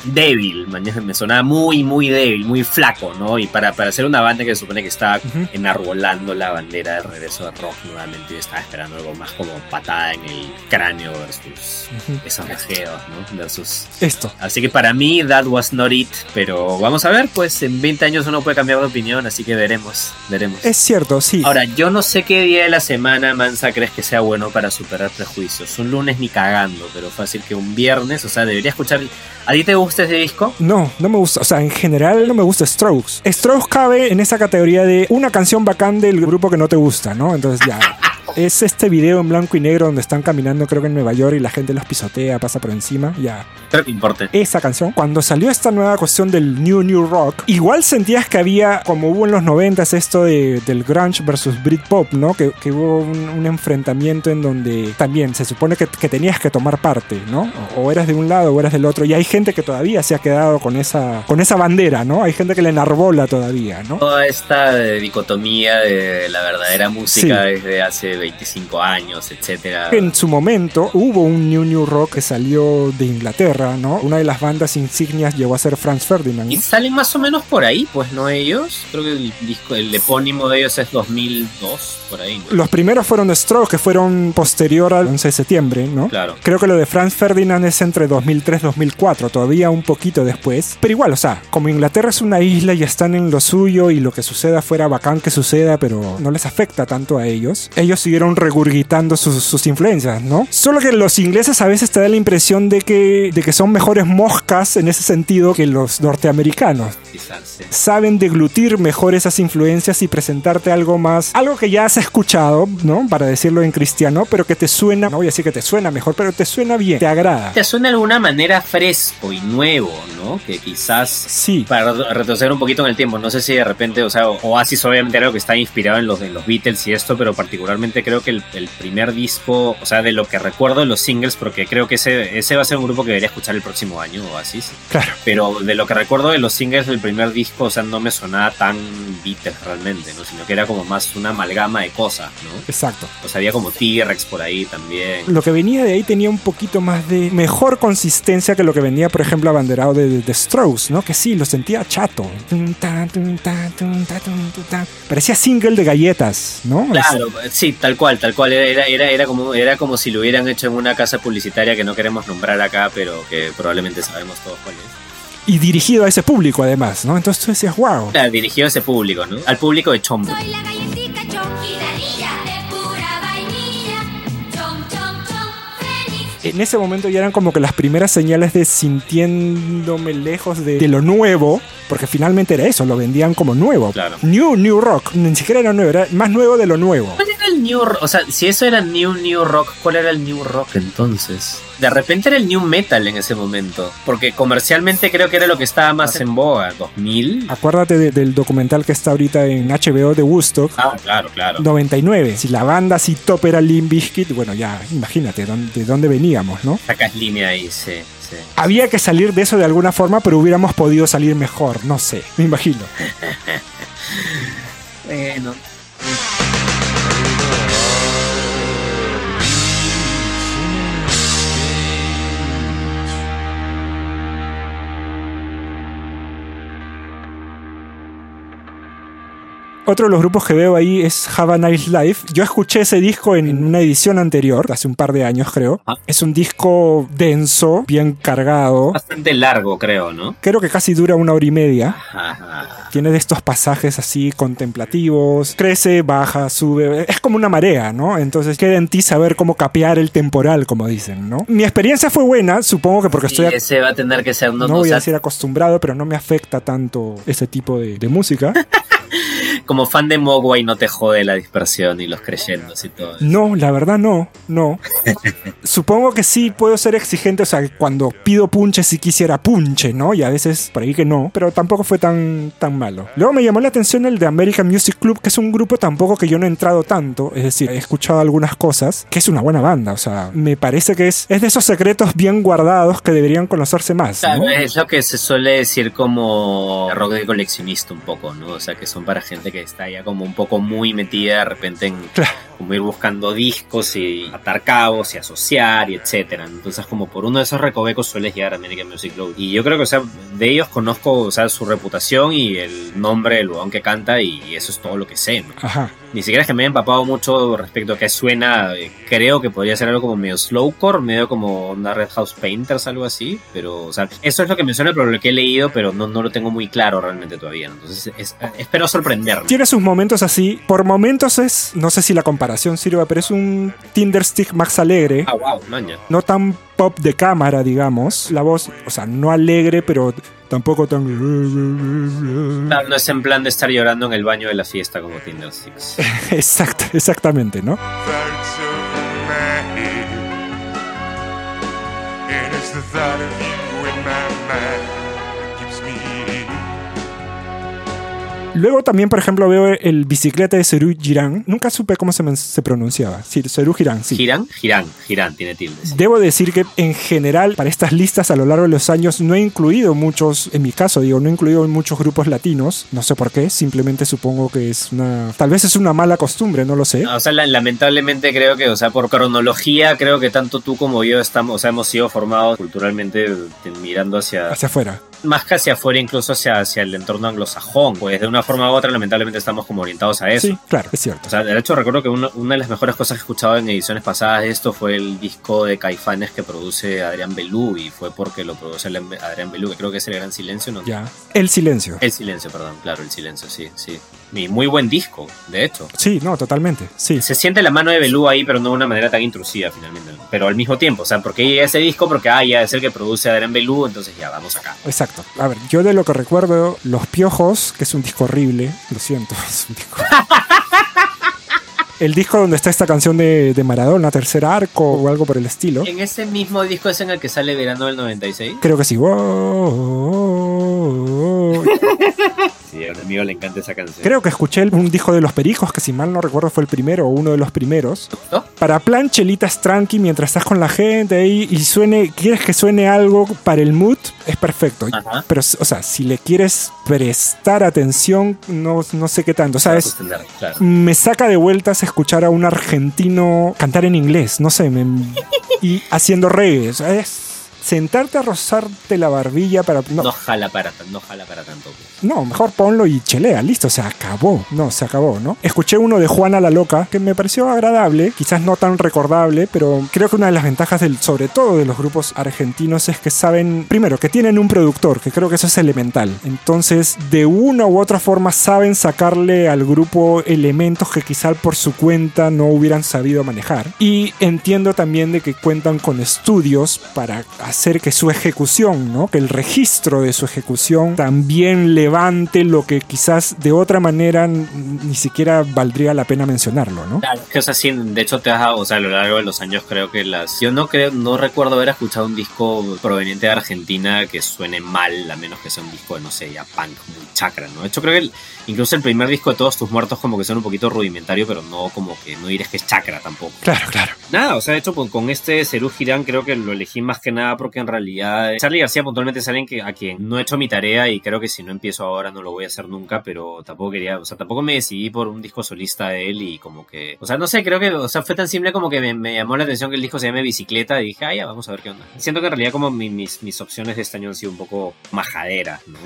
débil, me sonaba muy, muy débil, muy flaco, ¿no? Y para, para ser una banda que se supone que estaba enarbolando la bandera del regreso de rock nuevamente, yo estaba esperando algo más como patada en el cráneo versus esos rejeos, ¿no? Versus Esto. Así que para mí, that was not it. Pero vamos a ver, pues en 20 años uno puede cambiar de opinión, así que veremos, veremos. Es cierto, sí. Ahora, yo no sé qué día de la semana, Mansa, crees que sea bueno para superar prejuicios. Un lunes ni cagando, pero fácil que un viernes, o sea, debería escuchar. ¿A ti te gusta ese disco? No, no me gusta. O sea, en general no me gusta Strokes. Strokes cabe en esa categoría de una canción bacán del grupo que no te gusta, ¿no? Entonces ya. Es este video en blanco y negro donde están caminando, creo que en Nueva York, y la gente los pisotea, pasa por encima. Ya. Creo que importa. Esa canción, cuando salió esta nueva cuestión del New New Rock, igual sentías que había, como hubo en los 90 esto de, del grunge versus Britpop, ¿no? Que, que hubo un, un enfrentamiento en donde también se supone que, que tenías que tomar parte, ¿no? O, o eras de un lado o eras del otro. Y hay gente que todavía se ha quedado con esa, con esa bandera, ¿no? Hay gente que le enarbola todavía, ¿no? Toda esta dicotomía de la verdadera música Sí. desde hace 25 años, etcétera. En su momento hubo un New New Rock que salió de Inglaterra, ¿no? Una de las bandas insignias llegó a ser Franz Ferdinand. Y salen más o menos por ahí, pues, ¿no? Ellos. Creo que el disco, el epónimo de ellos es 2002, por ahí, ¿no? Los primeros fueron de Strokes, que fueron posterior al 11 de septiembre, ¿no? Claro. Creo que lo de Franz Ferdinand es entre 2003-2004, todavía un poquito después. Pero igual, o sea, como Inglaterra es una isla y están en lo suyo y lo que suceda fuera bacán que suceda, pero no les afecta tanto a ellos. Ellos siguieron regurgitando sus, sus influencias, ¿no? Solo que los ingleses a veces te da la impresión de que, de que son mejores moscas en ese sentido que los norteamericanos. Quizás, sí. Saben deglutir mejor esas influencias y presentarte algo más, algo que ya has escuchado, ¿no? Para decirlo en cristiano, pero que te suena, no voy a decir que te suena mejor, pero te suena bien, te agrada. Te suena de alguna manera fresco y nuevo, ¿no? Que quizás Sí, para retroceder un poquito en el tiempo, no sé si de repente, o sea, Oasis obviamente era algo que está inspirado en los, en los Beatles y esto, pero particularmente creo que el, el primer disco, o sea, de lo que recuerdo de los singles, porque creo que ese, ese va a ser un grupo que debería escuchar el próximo año, Oasis, claro. pero de lo que recuerdo de los singles del primer disco, o sea, no me sonaba tan Beatles realmente, ¿no? Sino que era como más una amalgama de cosas, ¿no? Exacto. O sea, había como T-Rex por ahí también. Lo que venía de ahí tenía un poquito más de mejor consistencia que lo que venía, por ejemplo, abanderado de, de, de Strokes, ¿no? Que sí, lo sentía chato. Parecía single de galletas, ¿no? Claro, sí, tal cual, tal cual. Era, era, era, como, era como si lo hubieran hecho en una casa publicitaria que no queremos nombrar acá, pero que probablemente sabemos todos cuál es. Y dirigido a ese público, además, ¿no? Entonces tú decías, wow. Claro, dirigido a ese público, ¿no? Al público de Chombo. Soy la chonquinanilla de pura vainilla. Chom, chom, chom, feliz. En ese momento ya eran como que las primeras señales de sintiéndome lejos de, de lo nuevo, porque finalmente era eso, lo vendían como nuevo. Claro. New, new rock. Ni siquiera era nuevo, era más nuevo de lo nuevo. ¿Cuál era el New Rock? O sea, si eso era New New Rock, ¿cuál era el New Rock entonces? De repente era el New Metal en ese momento. Porque comercialmente creo que era lo que estaba más en boga. ¿2000? Acuérdate de- del documental que está ahorita en HBO de Woodstock. Ah, claro, claro. 99. Si la banda así top era Limp Bizkit, bueno, ya imagínate de dónde veníamos, ¿no? Sacas línea ahí, sí, sí. Había que salir de eso de alguna forma, pero hubiéramos podido salir mejor, no sé, me imagino. Bueno. Otro de los grupos que veo ahí es Have a Nice Life. Yo escuché ese disco en una edición anterior, hace un par de años creo. Ah. Es un disco denso, bien cargado. Bastante largo, creo, ¿no? Creo que casi dura una hora y media. Ajá. Tiene de estos pasajes así contemplativos. Crece, baja, sube. Es como una marea, ¿no? Entonces queda en ti saber cómo capear el temporal, como dicen, ¿no? Mi experiencia fue buena, supongo que porque Sí, estoy... ese va a tener que ser, no, No no, voy a decir acostumbrado, pero no me afecta tanto ese tipo de, de música. como fan de Mogwai no te jode la dispersión y los creyentes y todo. eso. No, la verdad no, no. Supongo que sí puedo ser exigente, o sea, cuando pido punche sí quisiera punche, ¿no? Y a veces por ahí que no, pero tampoco fue tan, tan malo. Luego me llamó la atención el de American Music Club, que es un grupo tampoco que yo no he entrado tanto, es decir, he escuchado algunas cosas, que es una buena banda, o sea, me parece que es, es de esos secretos bien guardados que deberían conocerse más, ¿no? es lo que se suele decir como rock de coleccionista un poco, ¿no? O sea, que son para gente que está ya como un poco muy metida de repente en Claro. como ir buscando discos y atar cabos y asociar y etcétera. Entonces, como por uno de esos recovecos sueles llegar a American Music Club. Y yo creo que, o sea, de ellos conozco, o sea, su reputación y el nombre del huevón que canta y eso es todo lo que sé, ¿no? Ajá. Ni siquiera es que me haya empapado mucho respecto a qué suena. eh, Creo que podría ser algo como medio slowcore, medio como una Red House Painters, algo así. Pero, o sea, eso es lo que me suena, pero lo que he leído, pero no, no lo tengo muy claro realmente todavía. Entonces, es- espero sorprenderme. Tiene sus momentos así. Por momentos es, no sé si la comparación sirva, pero es un Tinderstick más alegre. Ah, wow, maña. No tan pop de cámara, digamos. La voz, o sea, no alegre, pero tampoco tan... Claro, no es en plan de estar llorando en el baño de la fiesta como Tinder Six. Exacto, exactamente, ¿no? Luego también, por ejemplo, veo el bicicleta de Serú Girán. Nunca supe cómo se, pronunciaba. Sí, Serú Girán, sí. ¿Girán? Girán, Girán, tiene tildes. Debo decir que en general para estas listas a lo largo de los años no he incluido muchos, en mi caso digo, no he incluido muchos grupos latinos, no sé por qué, simplemente supongo que es una, tal vez es una mala costumbre, no lo sé. O sea, la- lamentablemente creo que, o sea, por cronología, creo que tanto tú como yo estamos, o sea, hemos sido formados culturalmente eh, mirando hacia, Hacia afuera. Más que hacia afuera, incluso hacia, hacia el entorno anglosajón. Pues de una forma u otra, lamentablemente estamos como orientados a eso. Sí, claro, es cierto. O sea, de hecho recuerdo que una, una de las mejores cosas que he escuchado en ediciones pasadas de esto fue el disco de Caifanes que produce Adrián Belú y fue porque lo produce el- Adrián Belú, que creo que es El Gran Silencio, ¿no? Ya. El silencio. El Silencio, perdón, claro, El Silencio, sí, sí. Y muy buen disco, de hecho. Sí, no, totalmente. Sí. Se siente la mano de Belú ahí, pero no de una manera tan intrusiva finalmente. Pero al mismo tiempo, o sea, porque llega ese disco, porque ah, ya es el que produce Adrián Belú, entonces ya vamos acá. Exacto. A ver, yo de lo que recuerdo, Los Piojos, que es un disco horrible, lo siento, es un disco. El disco donde está esta canción de, de Maradona, tercer arco o algo por el estilo. En ese mismo disco es en el que sale Verano del 96. Creo que sí. Wow. Sí, a un amigo le encanta esa canción. Creo que escuché un disco de Los Pericos, que si mal no recuerdo fue el primero o uno de los primeros. ¿No? Para plan chelitas tranqui mientras estás con la gente ahí y suene, quieres que suene algo para el mood, es perfecto. Ajá. Pero, o sea, si le quieres prestar atención, no, no sé qué tanto. O sea, es, Claro. me saca de vueltas escuchar a un argentino cantar en inglés, no sé, me- y haciendo reggae. Sentarte a rozarte la barbilla para... No No, jala para, no jala para tanto. pues. no, mejor ponlo y chelea, listo, se acabó. No, se acabó, ¿no? Escuché uno de Juana la Loca que me pareció agradable, quizás no tan recordable, pero creo que una de las ventajas del, sobre todo de los grupos argentinos es que saben, primero, que tienen un productor, que creo que eso es elemental. Entonces, de una u otra forma saben sacarle al grupo elementos que quizá por su cuenta no hubieran sabido manejar. Y entiendo también de que cuentan con estudios para hacer que su ejecución, ¿no? Que el registro de su ejecución también levante lo que quizás de otra manera ni siquiera valdría la pena mencionarlo, ¿no? Claro, que o sea, sí, de hecho te has, o sea, a lo largo de los años creo que las yo no creo no recuerdo haber escuchado un disco proveniente de Argentina que suene mal, a menos que sea un disco de no sé, ya punk muy chacra, ¿no? De hecho creo que el- incluso el primer disco de Todos tus muertos como que suena un poquito rudimentario, pero no como que no dirás que es chacra tampoco. Claro, claro. Nada, o sea, de hecho con, con este Cerú Girán creo que lo elegí más que nada porque en realidad Charlie García puntualmente es alguien que, a quien no he hecho mi tarea y creo que si no empiezo ahora no lo voy a hacer nunca, pero tampoco quería, o sea, tampoco me decidí por un disco solista de él y como que, o sea, no sé, creo que, o sea, fue tan simple como que me, llamó la atención que el disco se llame Bicicleta y dije, ah, ya, vamos a ver qué onda. Siento que en realidad como mi- mis, mis opciones de este año han sido un poco majaderas, ¿no?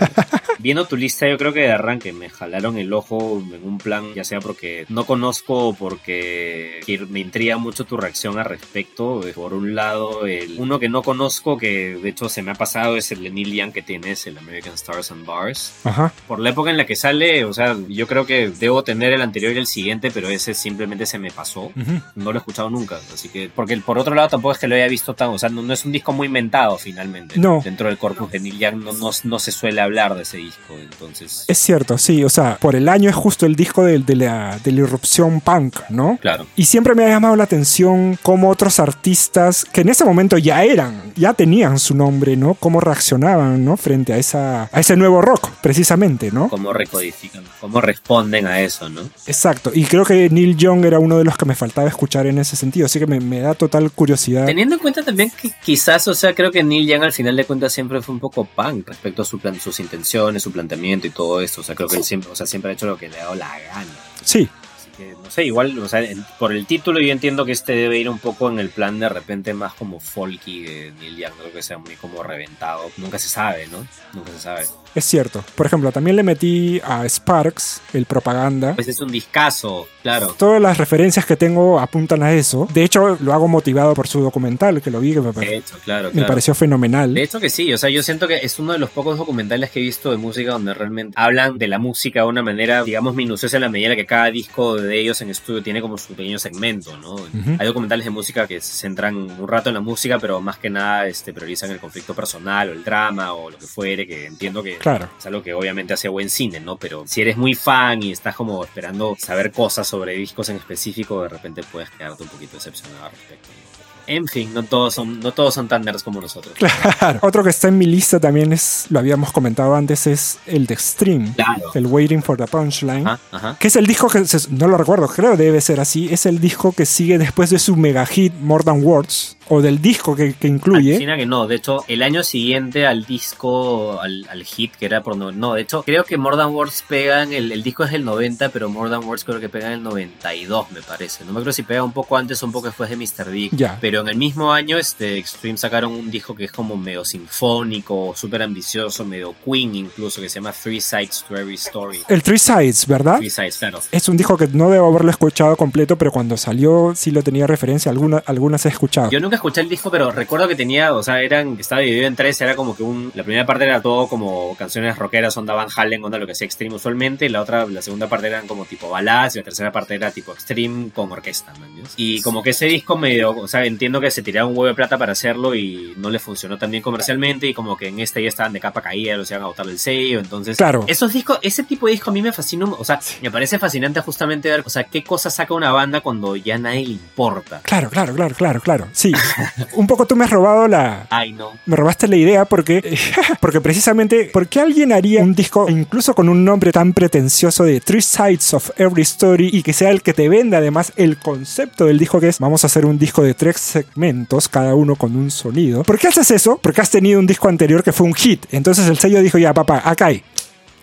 Viendo tu lista, yo creo que de arranque me jalaron el ojo en un plan, ya sea porque no conozco o porque me intriga mucho tu reacción al respecto. Eh, Por un lado, el uno que no conozco, que de hecho se me ha pasado, es el de Neil Young que tienes, el American Stars and Bars. Ajá. Por la época en la que sale, o sea, yo creo que debo tener el anterior y el siguiente, pero ese simplemente se me pasó. Ujú. No lo he escuchado nunca, así que, porque por otro lado tampoco es que lo haya visto tan, o sea, no, no es un disco muy inventado finalmente. No. Dentro del corpus de Neil Young no, no, no se suele hablar de ese disco, entonces... Es cierto, sí, o sea, por el año es justo el disco de, de la, de la irrupción punk, ¿no? Claro. Y siempre me ha llamado la atención cómo otros artistas que en ese momento ya eran, ya tenían su nombre, ¿no? Cómo reaccionaban, ¿no? Frente a, esa, a ese nuevo rock, precisamente, ¿no? cómo recodifican, cómo responden a eso, ¿no? Exacto. Y creo que Neil Young era uno de los que me faltaba escuchar en ese sentido, así que me, me da total curiosidad. Teniendo en cuenta también que quizás, o sea, creo que Neil Young al final de cuentas siempre fue un poco punk respecto a su plan, sus intenciones, su planteamiento y todo esto. O sea, creo que él siempre, o sea, siempre ha hecho lo que le ha dado la gana. Sí, Así que, no sé, igual, o sea, por el título yo entiendo que este debe ir un poco en el plan de repente más como folky de Neil Young, no creo que sea muy como reventado. Nunca se sabe, ¿no? Nunca se sabe. es cierto. Por ejemplo, también le metí a Sparks, el propaganda. Pues es un discazo, claro. Todas las referencias que tengo apuntan a eso. De hecho, lo hago motivado por su documental, que lo vi, que me, De hecho, claro, me claro. pareció fenomenal. De hecho que sí, o sea, yo siento que es uno de los pocos documentales que he visto de música donde realmente hablan de la música de una manera, digamos, minuciosa en la medida que cada disco de ellos en estudio tiene como su pequeño segmento, ¿no? Hay documentales de música que se centran un rato en la música, pero más que nada este, priorizan el conflicto personal o el drama o lo que fuere, que entiendo que Claro. es algo que obviamente hace buen cine, ¿no? Pero si eres muy fan y estás como esperando saber cosas sobre discos en específico, de repente puedes quedarte un poquito decepcionado al respecto. ¿no? En fin, no todos son, no todos son tan nerds como nosotros. Claro. Otro que está en mi lista también es, lo habíamos comentado antes, es el de Extreme. Claro. El Waiting for the Punchline. Ajá, ajá. Que es el disco que, no lo recuerdo, creo que debe ser así. Es el disco que sigue después de su mega hit More Than Words. O del disco que, que incluye. Alucina que no, de hecho, el año siguiente al disco, al, al hit que era por no, no, de hecho, creo que More Than Words pega en el, el disco es del 90, pero More Than Words creo que pega en el 92, me parece. No me acuerdo si pega un poco antes o un poco después de Mr. Big. Ya. Pero en el mismo año, este, Extreme sacaron un disco que es como medio sinfónico, súper ambicioso, medio Queen incluso, que se llama Three Sides to Every Story. El Three Sides, ¿verdad? Three Sides, claro. Es un disco que no debo haberlo escuchado completo, pero cuando salió sí lo tenía referencia. Alguna, algunas he escuchado. Yo nunca escuché el disco, pero recuerdo que tenía, o sea, eran, estaba dividido en tres, era como que un, la primera parte era todo como canciones rockeras, onda Van Halen, onda lo que sea extreme usualmente, y la otra, la segunda parte eran como tipo baladas, y la tercera parte era tipo extreme con orquesta, ¿me entiendes? Y como que ese disco medio, o sea, entiendo que se tiraron un huevo de plata para hacerlo y no le funcionó tan bien comercialmente, y como que en este ya estaban de capa caída, los iban a botar el sello, entonces... Claro. Esos discos, ese tipo de disco a mí me fascina, o sea, me parece fascinante justamente ver, o sea, qué cosa saca una banda cuando ya nadie le importa. Claro, claro, claro, claro, claro. Sí. Un poco tú me has robado la. Ay, no. Me robaste la idea porque. Porque precisamente. ¿Por qué alguien haría un disco, incluso con un nombre tan pretencioso de Three Sides of Every Story, y que sea el que te venda además el concepto del disco que es: vamos a hacer un disco de tres segmentos, cada uno con un sonido? ¿Por qué haces eso? Porque has tenido un disco anterior que fue un hit. Entonces el sello dijo: ya, papá, acá hay.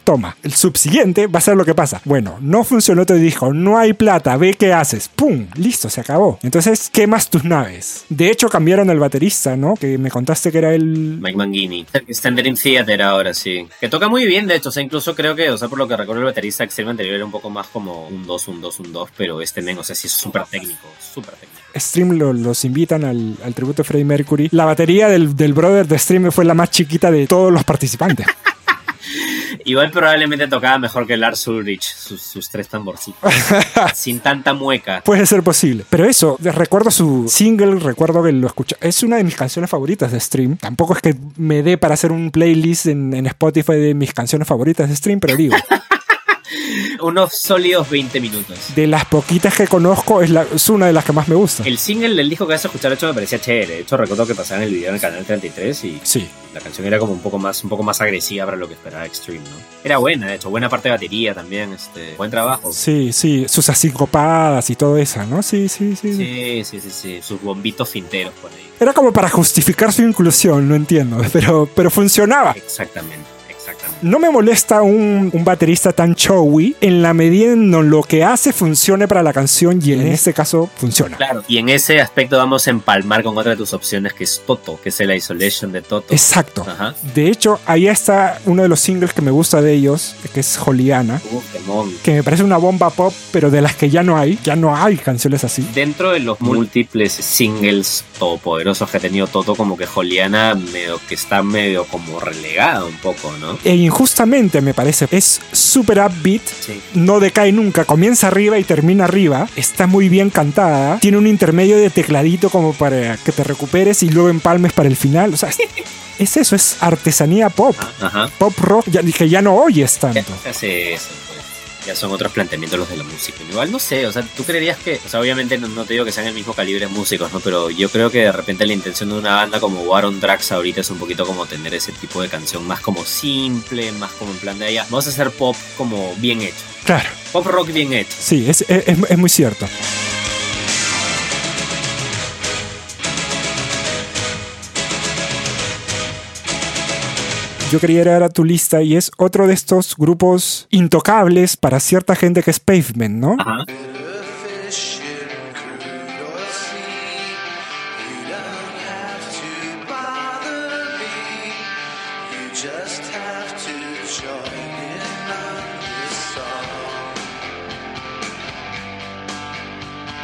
Toma, el subsiguiente va a ser lo que pasa. Bueno, no funcionó tu disco, no hay plata, ve qué haces. ¡Pum! Listo, se acabó. Entonces, quemas tus naves. De hecho, cambiaron el baterista, ¿no? Que me contaste que era el. Mike Mangini. Standard in Theater ahora, sí. Que toca muy bien, de hecho. O sea, incluso creo que, o sea, por lo que recuerdo, el baterista extremo anterior era un poco más como un 2, un 2, un 2, pero este men, o sea, sí es súper técnico, súper técnico. Stream lo- los invitan al, al tributo de Freddie Mercury. La batería del, del brother de Stream fue la más chiquita de todos los participantes. Igual probablemente tocaba mejor que Lars Ulrich, sus, sus tres tamborcitos. Sin tanta mueca. Puede ser posible. Pero eso, recuerdo su single, recuerdo que lo escuché. Es una de mis canciones favoritas de Stream. Tampoco es que me dé para hacer un playlist en, en Spotify de mis canciones favoritas de Stream, pero digo, Unos sólidos 20 minutos. de las poquitas que conozco, es, la- es una de las que más me gusta. El single del disco que vas a escuchar, de hecho, me parecía chévere. De hecho, recuerdo que pasaban el video en el canal 33 y Sí. la canción era como un poco más, un poco más agresiva para lo que esperaba Extreme, ¿no? Era buena, de hecho, buena parte de batería también, este, buen trabajo. Sí, sí, sus asincopadas y todo eso, ¿no? Sí, sí, sí. Sí, sí, sí, sí, sus bombitos finteros por ahí. Era como para justificar su inclusión, no entiendo, pero, pero funcionaba. Exactamente. No me molesta un, un baterista tan showy en la medida en lo que hace funcione para la canción y en este caso funciona. Claro, y en ese aspecto vamos a empalmar con otra de tus opciones que es Toto, que es el Isolation de Toto. Exacto. Ajá. De hecho, ahí está uno de los singles que me gusta de ellos, que es Joliana, que me parece una bomba pop, pero de las que ya no hay, ya no hay canciones así. Dentro de los múltiples singles todopoderosos que ha tenido Toto, como que Juliana medio que está medio como relegada un poco, ¿no? E injustamente me parece, es super upbeat, Sí. no decae nunca, comienza arriba y termina arriba, está muy bien cantada, tiene un intermedio de tecladito como para que te recuperes y luego empalmes para el final, o sea, es, es eso, es artesanía pop, Ajá. pop rock, ya, que ya no oyes tanto. Ya son otros planteamientos los de la música. Igual no sé, o sea, tú creerías que, o sea, obviamente no, no te digo que sean el mismo calibre músicos, ¿no? Pero yo creo que de repente la intención de una banda como War on ahorita es un poquito como tener ese tipo de canción más como simple, más como en plan de allá. Vamos a hacer pop como bien hecho. Claro, Pop rock bien hecho. sí, es- es muy cierto. Yo quería ir a tu lista y es otro de estos grupos intocables para cierta gente que es Pavement, ¿no? Ajá.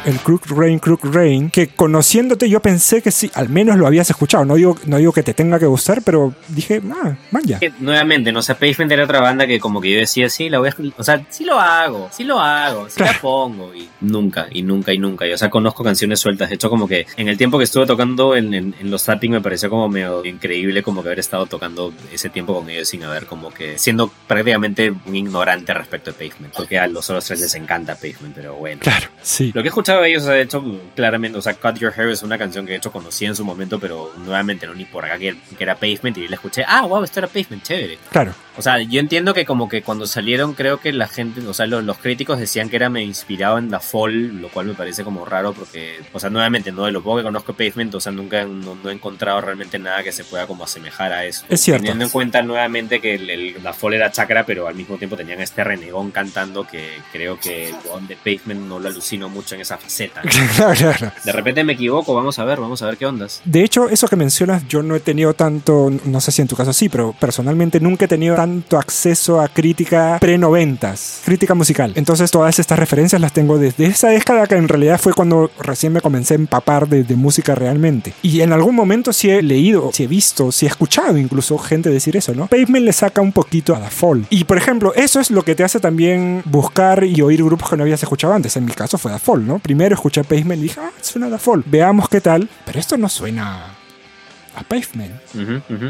El Crook Rain, Crook Rain, que conociéndote yo pensé que sí, al menos lo habías escuchado. No digo, no digo que te tenga que gustar, pero dije, ah, vaya. Que, nuevamente, no sé, Pavement era otra banda que como que yo decía, sí, la voy a o sea, sí lo hago, sí lo hago, sí la pongo, y nunca, y nunca, y nunca, y o sea, conozco canciones sueltas, de hecho, como que en el tiempo que estuve tocando en, en, en los tapping me pareció como medio increíble como que haber estado tocando ese tiempo con ellos sin haber como que, siendo prácticamente un ignorante respecto a Pavement, porque a los otros tres les encanta Pavement, pero bueno. Claro, sí. Lo que he escuchado ellos, de hecho, claramente, o sea, Cut Your Hair es una canción que de hecho conocí en su momento, pero nuevamente no ni por acá que, era Pavement y la escuché, ah, wow, esto era Pavement, chévere. Claro. O sea, yo entiendo que como que cuando salieron creo que la gente, o sea, los, los críticos decían que era me inspirado en la Fall, lo cual me parece como raro porque, o sea, nuevamente, no de lo poco que conozco Pavement, o sea, nunca no, no he encontrado realmente nada que se pueda como asemejar a eso. Es cierto. Teniendo en cuenta nuevamente que el- el- la Fall era chakra, pero al mismo tiempo tenían este renegón cantando que creo que el de Pavement no lo alucino mucho en esa faceta. Claro, claro. De repente me equivoco, vamos a ver, vamos a ver qué ondas. De hecho, eso que mencionas, yo no he tenido tanto, no sé si en tu caso sí, pero personalmente nunca he tenido tanto acceso a crítica pre-noventas, crítica musical. Entonces todas estas referencias las tengo desde esa década que en realidad fue cuando recién me comencé a empapar de, de música realmente. Y en algún momento sí he leído, sí he visto, sí he escuchado incluso gente decir eso, ¿no? Pavement le saca un poquito a Da Fall. Y por ejemplo, eso es lo que te hace también buscar y oír grupos que no habías escuchado antes. En mi caso fue Da Fall, ¿no? Primero escuché Pavement y dije, ah, suena Da Fall. Veamos qué tal. Pero esto no suena a Pavement.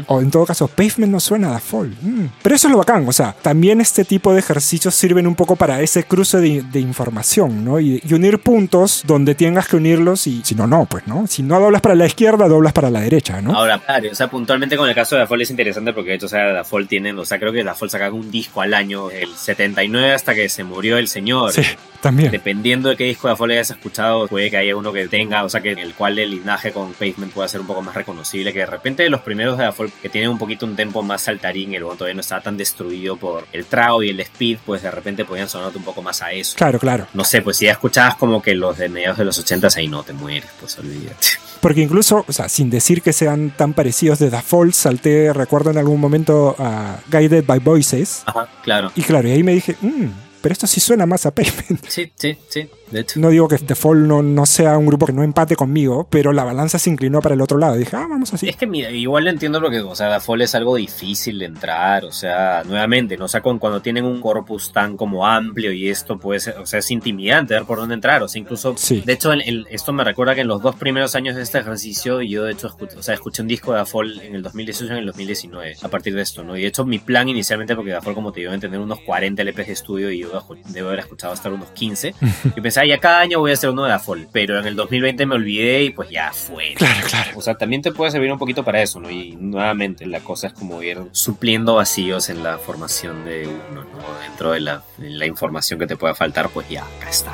O en todo caso, Pavement no suena a Fall. Mm. Pero eso es lo bacán. O sea, también este tipo de ejercicios sirven un poco para ese cruce de, de información, ¿no? Y, y unir puntos donde tengas que unirlos y si no, no, pues, ¿no? Si no doblas para la izquierda, doblas para la derecha, ¿no? Ahora, claro, o sea, puntualmente con el caso de Fall es interesante porque de hecho, o sea, Da Fall tienen, o sea, creo que Da Fall sacaba un disco al año, el 79 hasta que se murió el señor. Sí, también. Dependiendo de qué disco de Fall hayas escuchado, puede que haya uno que tenga, o sea, que en el cual el linaje con Pavement pueda ser un poco más reconocible, que de repente los primeros de Da Fall que tienen un poquito un tempo más saltarín, el todavía no estaba tan destruido por el trago y el speed, pues de repente podían sonarte un poco más a eso. Claro, claro. No sé, pues si ya escuchabas como que los de mediados de los 80 ahí no te mueres, pues olvídate. Porque incluso, o sea, sin decir que sean tan parecidos de Da Fall, salté, recuerdo en algún momento a Guided by Voices. Ajá, claro. Y claro, y ahí me dije, "Mm, pero esto sí suena más a Pavement. Sí, sí, sí, de hecho. No digo que The Fall no, no sea un grupo que no empate conmigo, pero la balanza se inclinó para el otro lado. Dije, ah, vamos así. Es que mira, igual lo entiendo porque, o sea, Da Fall es algo difícil de entrar, o sea, nuevamente, ¿no? O sea, con- cuando tienen un corpus tan como amplio y esto puede ser, o sea, es intimidante ver por dónde entrar, o sea, incluso, Sí. de hecho, esto me recuerda que en los dos primeros años de este ejercicio, yo de hecho, escuché, o sea, escuché un disco de Da Fall en el 2018 y en el 2019, a partir de esto, ¿no? Y de hecho, mi plan inicialmente, porque Da Fall, como te digo, deben tener unos 40 LPs de estudio y yo debo- debo haber escuchado hasta unos 15, y pensaba, ya cada año voy a hacer uno de Da Fall, pero en el 2020 me olvidé y pues ya fue. Claro, claro. O sea, también te puede servir un poquito para eso, ¿no? Y nuevamente la cosa es como ir supliendo vacíos en la formación de uno, ¿no? Dentro de la, de la información que te pueda faltar, pues ya, acá está.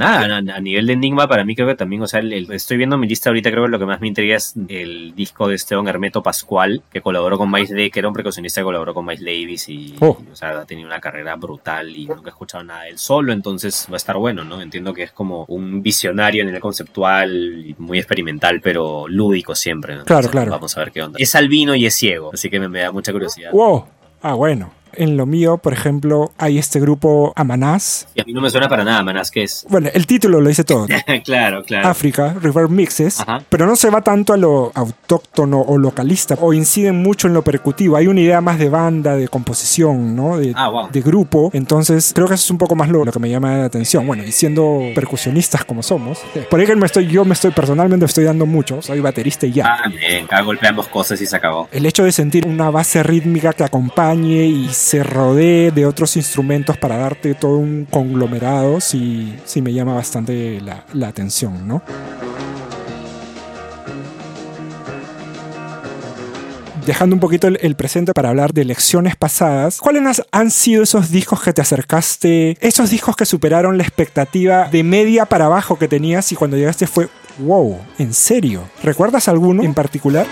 Nada, a, nivel de Enigma, para mí creo que también, o sea, el- el- estoy viendo mi lista ahorita, creo que lo que más me intriga es el disco de Esteban Hermeto Pascual, que colaboró con Miles Day, que era un percusionista que colaboró con Miles Davis y, Oh. o sea, ha tenido una carrera brutal y nunca he escuchado nada de él solo, entonces va a estar bueno, ¿no? Entiendo que es como un visionario a nivel conceptual y muy experimental, pero lúdico siempre, ¿no? Claro, Entonces, claro. Vamos a ver qué onda. Es albino y es ciego, así que me, me da mucha curiosidad. Wow. Ah, bueno. En lo mío, por ejemplo, hay este grupo Amanaz. Y a mí no me suena para nada, manas, ¿qué es? Bueno, el título lo dice todo. claro, claro. África, River Mixes, Ajá. pero no se va tanto a lo autóctono o localista, o inciden mucho en lo percutivo. Hay una idea más de banda, de composición, ¿no? De, Ah, wow. de grupo. Entonces, creo que eso es un poco más lo, lo que me llama la atención. Bueno, y siendo percusionistas como somos, por ahí que me estoy, yo me estoy personalmente me estoy dando mucho. Soy baterista y ya. Ah, bien, acá golpeamos cosas y se acabó. El hecho de sentir una base rítmica que acompañe y se rodee de otros instrumentos para darte todo un conglomerado, sí, sí me llama bastante la, atención, ¿no? Dejando un poquito el, presente para hablar de lecciones pasadas, ¿cuáles han sido esos discos que te acercaste? Esos discos que superaron la expectativa de media para abajo que tenías y cuando llegaste fue, wow, ¿en serio? ¿Recuerdas alguno en particular?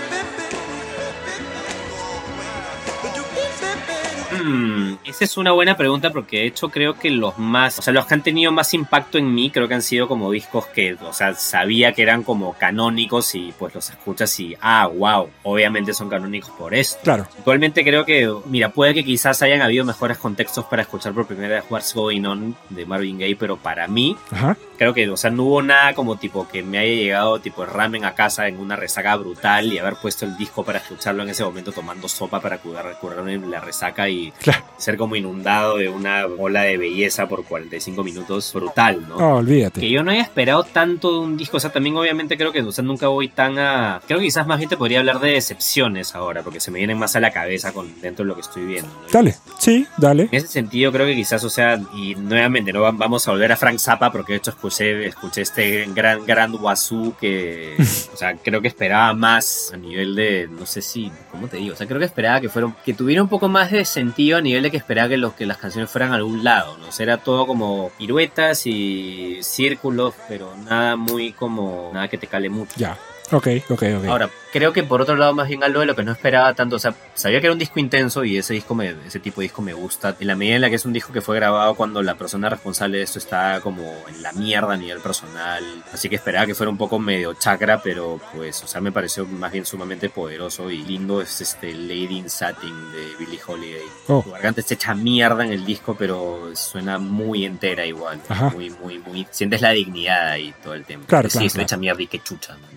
Esa es una buena pregunta porque de hecho creo que los más, o sea, los que han tenido más impacto en mí creo que han sido como discos que, o sea, sabía que eran como canónicos y pues los escuchas y, ah, wow, obviamente son canónicos por esto. Claro. Actualmente creo que, mira, puede que quizás hayan habido mejores contextos para escuchar por primera vez What's Going On de Marvin Gaye, pero para mí Ajá. creo que, o sea, no hubo nada como tipo que me haya llegado tipo ramen a casa en una resaca brutal y haber puesto el disco para escucharlo en ese momento tomando sopa para curar, curarme la resaca y Claro. ser como inundado de una ola de belleza por 45 minutos brutal, ¿no? No, olvídate. Que yo no haya esperado tanto de un disco, o sea, también obviamente creo que, o sea, nunca voy tan a... Creo que quizás más bien te podría hablar de decepciones ahora, porque se me vienen más a la cabeza con dentro de lo que estoy viendo. ¿no? Dale, sí, dale. En ese sentido creo que quizás, o sea, y nuevamente no Va- vamos a volver a Frank Zappa porque de hecho escuché, escuché este gran, gran Wazoo que, o sea, creo que esperaba más a nivel de, no sé si, ¿cómo te digo? O sea, creo que esperaba que fueran, que tuviera un poco más de sentido a nivel de que esperaba que, los, que las canciones fueran a algún lado, ¿no? O era todo como piruetas y círculos, pero nada muy como, nada que te cale mucho. Ya. Ok, ok, ok. Ahora, creo que por otro lado, más bien algo de lo que no esperaba tanto, o sea, sabía que era un disco intenso y ese disco me, ese tipo de disco me gusta. En la medida en la que es un disco que fue grabado cuando la persona responsable de esto está como en la mierda a nivel personal. Así que esperaba que fuera un poco medio chakra, pero pues, o sea, me pareció más bien sumamente poderoso y lindo. Es este Lady in Satin de Billie Holiday. Oh. Su garganta está hecha mierda en el disco, pero suena muy entera igual. Ajá. Muy, muy, muy. Sientes la dignidad ahí todo el tiempo. Claro, sí, claro, está claro. hecha mierda y qué chucha, ¿no?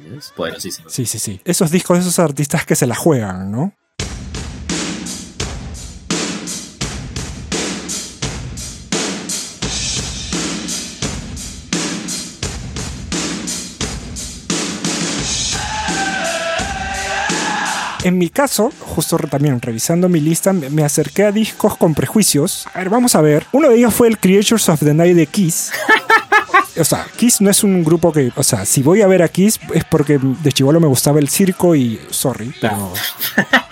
Sí, sí, sí. Esos discos de esos artistas que se la juegan, ¿no? En mi caso, justo también revisando mi lista, me me acerqué a discos con prejuicios. A ver, vamos a ver. Uno de ellos fue el Creatures of the Night de Kiss. O sea, Kiss no es un grupo que. O sea, si voy a ver a Kiss es porque de chivolo me gustaba el circo y. Sorry, pero.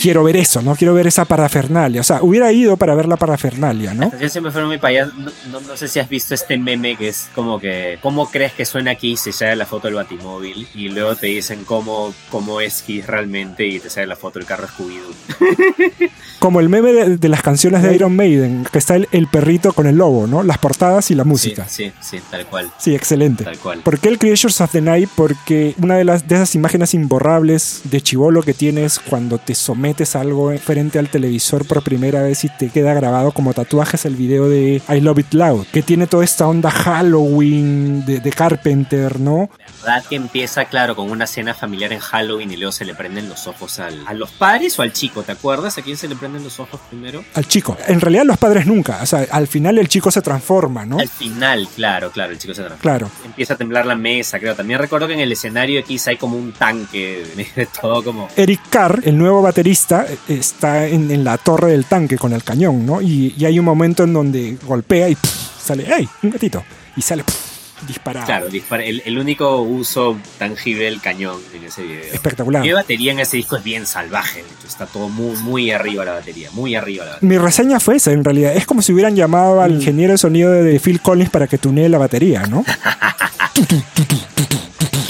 quiero ver eso, ¿no? Quiero ver esa parafernalia. O sea, hubiera ido para ver la parafernalia, ¿no? Yo siempre fui muy payaso. No, no, no sé si has visto este meme que es como que. ¿Cómo crees que suena Kiss? Y sale la foto del batimóvil. Y luego te dicen cómo, cómo es Kiss realmente. Y te sale la foto del carro Scooby-Doo. Como el meme de, de las canciones de Iron Maiden, que está el, el perrito con el lobo, ¿no? Las portadas y la música. Sí, sí, sí, tal cual. Sí, excelente. Tal cual. ¿Por qué el Creatures of the Night? Porque una de las de esas imágenes imborrables de chivolo que tienes cuando te sometes a algo frente al televisor por primera vez y te queda grabado como tatuajes el video de I Love It Loud, que tiene toda esta onda Halloween de, de Carpenter, ¿no? La verdad que empieza, claro, con una cena familiar en Halloween y luego se le prenden los ojos al, a los padres o al chico, ¿te acuerdas? ¿A quién se le prenden los ojos primero? Al chico. En realidad los padres nunca, o sea, al final el chico se transforma, ¿no? Al final, claro, claro, el chico se transforma. Claro. Empieza a temblar la mesa, creo. También recuerdo que en el escenario Kiss hay como un tanque, de todo como... Eric Carr, el nuevo baterista, eh, está en, en la torre del tanque con el cañón, ¿no? Y, y hay un momento en donde golpea y pff, sale, ¡hey! Un gatito. Y sale pff, disparado. Claro, dispara- el, el único uso tangible del cañón en ese video. Espectacular. Y la batería en ese disco es bien salvaje, está todo muy, muy arriba la batería, muy arriba la batería. Mi reseña fue esa, en realidad. Es como si hubieran llamado al ingeniero de sonido de Phil Collins para que tunee la batería, ¿no?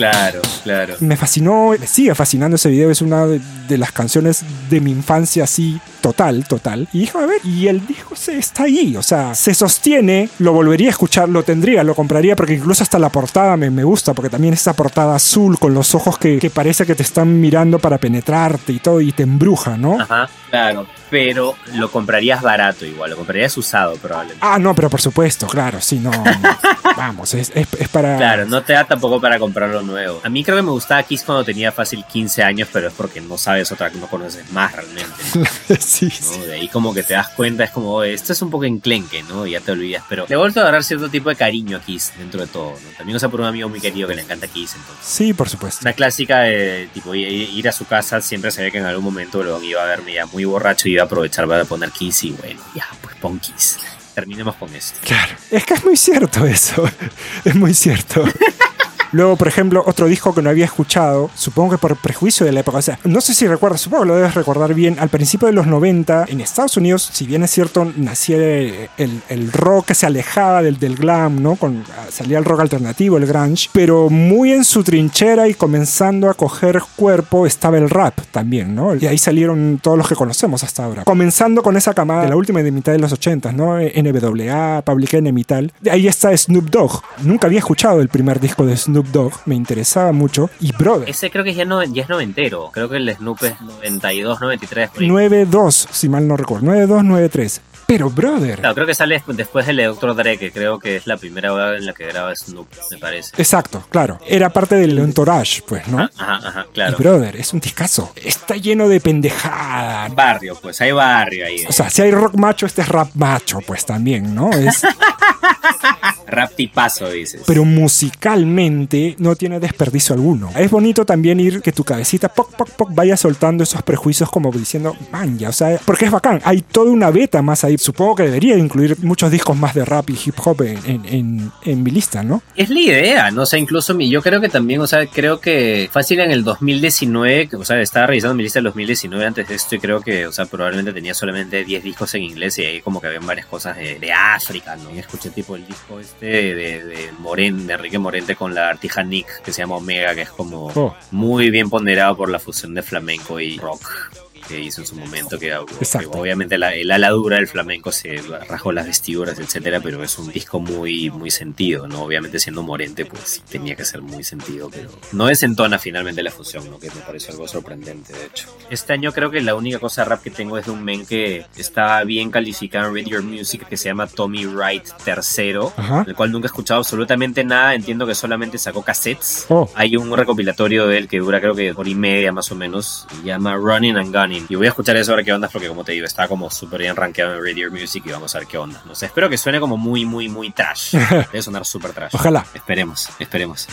Claro, claro. Me fascinó, me sigue fascinando ese video. Es una de, de las canciones de mi infancia así, total, total. Y dije, a ver, y el disco se está ahí, o sea, se sostiene, lo volvería a escuchar, lo tendría, lo compraría, porque incluso hasta la portada me, me gusta, porque también esa portada azul con los ojos que, que parece que te están mirando para penetrarte y todo, y te embruja, ¿no? Ajá, claro. Pero lo comprarías barato igual, lo comprarías usado probablemente. Ah, no, pero por supuesto, claro, sí, no. vamos, es, es, es para. Claro, no te da tampoco para comprarlo nuevo. A mí creo que me gustaba Kiss cuando tenía fácil 15 años, pero es porque no sabes otra, no conoces más realmente. ¿no? sí, sí. De ahí como que te das cuenta, es como, "Oye, esto es un poco enclenque, ¿no? Y ya te olvidas. Pero le he vuelto a agarrar cierto tipo de cariño a Kiss dentro de todo, ¿no? También, o sea, por un amigo muy querido que le encanta Kiss, entonces. Sí, por supuesto. Una clásica de tipo ir, a su casa, siempre sabía que en algún momento luego iba a verme ya muy borracho y iba a aprovechar para poner Kiss y bueno, ya, pues pon Kiss. Terminemos con esto. Claro. Es que es muy cierto eso. Es muy cierto. Luego, por ejemplo, otro disco que no había escuchado, supongo que por prejuicio de la época, o sea, no sé si recuerdas, supongo que lo debes recordar bien, al principio de los 90, en Estados Unidos, si bien es cierto, nacía el, el rock que se alejaba del, del glam, ¿no? Con, salía el rock alternativo, el grunge, pero muy en su trinchera y comenzando a coger cuerpo estaba el rap también, ¿no? Y ahí salieron todos los que conocemos hasta ahora. Comenzando con esa camada de la última de mitad de los 80, ¿no? NWA, Public Enemy y tal. Ahí está Snoop Dogg. Nunca había escuchado el primer disco de Snoop Dogg, me interesaba mucho. Y Brother. Ese creo que ya, no, ya es noventero. Creo que el Snoop es 92, 93. por ahí. 9-2, si mal no recuerdo. 9-2-9-3. Pero, brother. Claro, creo que sale despu- después del de Dr. Dre, que creo que es la primera hora en la que graba Snoop, me parece. Exacto, claro. Era parte del entourage, pues, ¿no? Ajá, ajá, Y, claro. brother, es un discazo. Está lleno de pendejada. Barrio, pues hay barrio ahí. O sea, si hay rock macho, este es rap macho, pues también, ¿no? Es, Rap tipazo, dices. pero musicalmente no tiene desperdicio alguno. Es bonito también ir que tu cabecita poc, poc, poc vaya soltando esos prejuicios como diciendo, man, ya, o sea, porque es bacán. Hay toda una beta más ahí. Supongo que debería incluir muchos discos más de rap y hip hop en, en, en- en mi lista, ¿no? Es la idea, ¿no? O sea, incluso mi, yo creo que también, o sea, creo que fácil en el 2019, que, o sea, estaba revisando mi lista del 2019 antes de esto y creo que, o sea, probablemente tenía solamente 10 discos en inglés y ahí como que habían varias cosas de, de África, ¿no? Y escuché tipo el disco este de, de, de Moren, de Enrique Morente con la artija Nick que se llama Omega, que es como Oh. muy bien ponderado por la fusión de flamenco y rock que hizo en su momento, que, que obviamente la, el ala dura del flamenco se rajó las vestiduras, etcétera, pero es un disco muy, muy sentido, ¿no? Obviamente siendo Morente, pues tenía que ser muy sentido, pero no desentona finalmente la fusión, ¿no? Que me pareció algo sorprendente, de hecho. Este año creo que la única cosa rap que tengo es de un men que está bien calificado en Read Your Music, que se llama Tommy Wright III, Ajá. del cual nunca he escuchado absolutamente nada, entiendo que solamente sacó cassettes. Oh. Hay un recopilatorio de él que dura creo que por y media más o menos. Y llama Running and Gunning. Y voy a escuchar eso a ver qué onda porque como te digo, está como súper bien rankeado en Radio Music y vamos a ver qué onda. No sé, espero que suene como muy, muy, muy trash. Debe sonar súper trash. Ojalá. Esperemos, esperemos.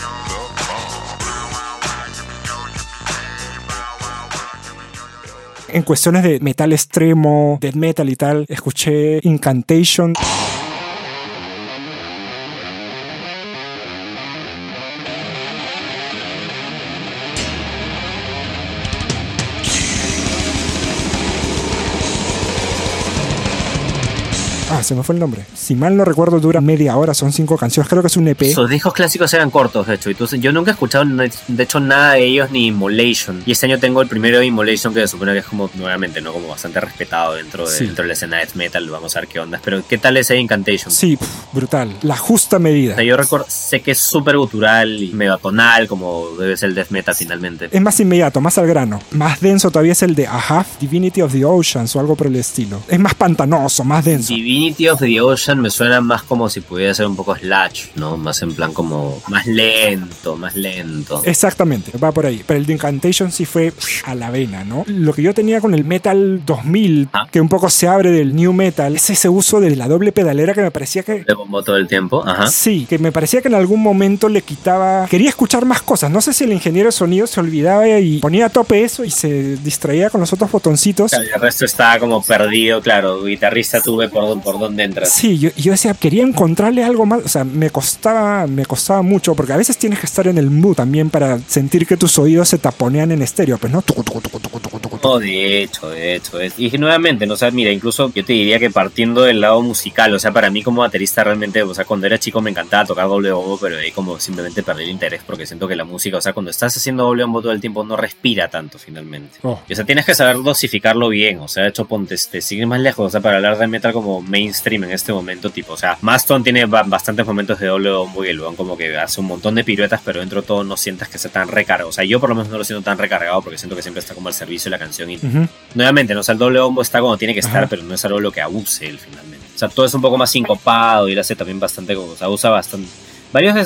En cuestiones de metal extremo, death metal y tal, escuché Incantation. Se me fue el nombre. Si mal no recuerdo, dura media hora, son cinco canciones. Creo que es un EP. Sus discos clásicos eran cortos, de hecho. Entonces, yo nunca he escuchado, de hecho, nada de ellos ni Immolation. Y este año tengo el primero de Immolation, que se supone que es como, nuevamente, ¿no? Como bastante respetado dentro de, Sí. dentro de la escena de death metal. Vamos a ver qué onda. Pero, ¿qué tal ese Incantation? Sí, pf, brutal. La justa medida. O sea, yo recuerdo, sé que es súper gutural y medio atonal, como debe ser el death metal finalmente. Es más inmediato, más al grano. Más denso todavía es el de A Half Divinity of the Oceans o algo por el estilo. Es más pantanoso, más denso. Divinity of the Ocean me suena más como si pudiera ser un poco slash, ¿no? Más en plan como más lento, más lento. Exactamente, va por ahí. Pero el de Incantation sí fue a la vena, ¿no? Lo que yo tenía con el Metal 2000, Ah. que un poco se abre del New Metal, es ese uso de la doble pedalera que me parecía que... De bombo todo el tiempo, ajá. Sí, que me parecía que en algún momento le quitaba... Quería escuchar más cosas. No sé si el ingeniero de sonido se olvidaba y ponía a tope eso y se distraía con los otros botoncitos. Claro, El resto estaba como perdido, claro. Guitarrista tuve por, por dónde entras. Sí, yo, yo decía, quería encontrarle algo más, o sea, me costaba, me costaba mucho, porque a veces tienes que estar en el mood también para sentir que tus oídos se taponean en estéreo, pues no, Tucu, tucu, tucu, tucu, tucu, tucu, tucu. No, de hecho, de hecho. es- Y nuevamente, no o sea, mira, incluso yo te diría que partiendo del lado musical, o sea, para mí como baterista realmente, o sea, cuando era chico me encantaba tocar doble bombo, pero ahí como simplemente perdí el interés porque siento que la música, o sea, cuando estás haciendo doble bombo todo el tiempo no respira tanto finalmente. Oh. Y, o sea, tienes que saber dosificarlo bien, o sea, de hecho, ponte, te sigue más lejos, o sea, para hablar de metal como mainstream en este momento, tipo, o sea, Maston tiene ba- bastantes momentos de doble bombo y el weón como que hace un montón de piruetas, pero dentro de todo no sientas que sea tan recargado, o sea, yo por lo menos no lo siento tan recargado porque siento que siempre está como al servicio de la canción y. Nuevamente, ¿no? O sea, el doble bombo está como tiene que estar, pero no es algo lo que abuse él finalmente. O sea, todo es un poco más sincopado y él hace también bastante, como- o sea, usa bastante.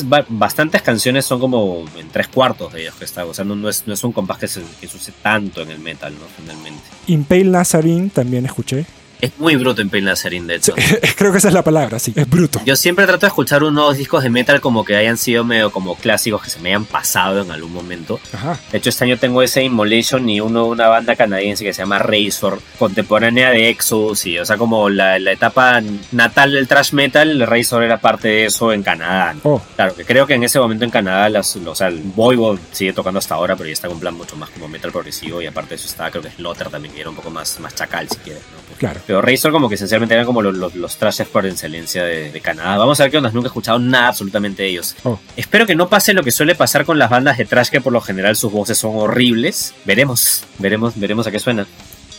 Ba- bastantes canciones son como en tres cuartos de ellos que está. O sea, no, no es, no es un compás que se, que se use tanto en el metal, ¿no? Finalmente. Impale Nazarene también escuché. Es muy bruto en Pain Nazarene, de hecho. Creo que esa es la palabra, sí, es bruto. Yo siempre trato de escuchar unos discos de metal como que hayan sido medio como clásicos que se me hayan pasado en algún momento. Ajá. De hecho, este año tengo ese Immolation y uno una banda canadiense que se llama Razor, contemporánea de Exodus. Y, o sea, como la, la etapa natal del thrash metal, Razor era parte de eso en Canadá. ¿no? Oh, Claro, que creo que en ese momento en Canadá, las, o sea, el Voivod sigue tocando hasta ahora, pero ya está con plan mucho más como metal progresivo. Y aparte de eso estaba, creo que Slaughter también, que era un poco más, más chacal, si quieres. ¿no? Claro. Pero Razor como que esencialmente eran como los, los, los trashes por excelencia de, de Canadá. Vamos a ver qué onda, nunca he escuchado nada absolutamente de ellos. Oh. Espero que no pase lo que suele pasar con las bandas de trash, que por lo general sus voces son horribles. Veremos, veremos, veremos a qué suena.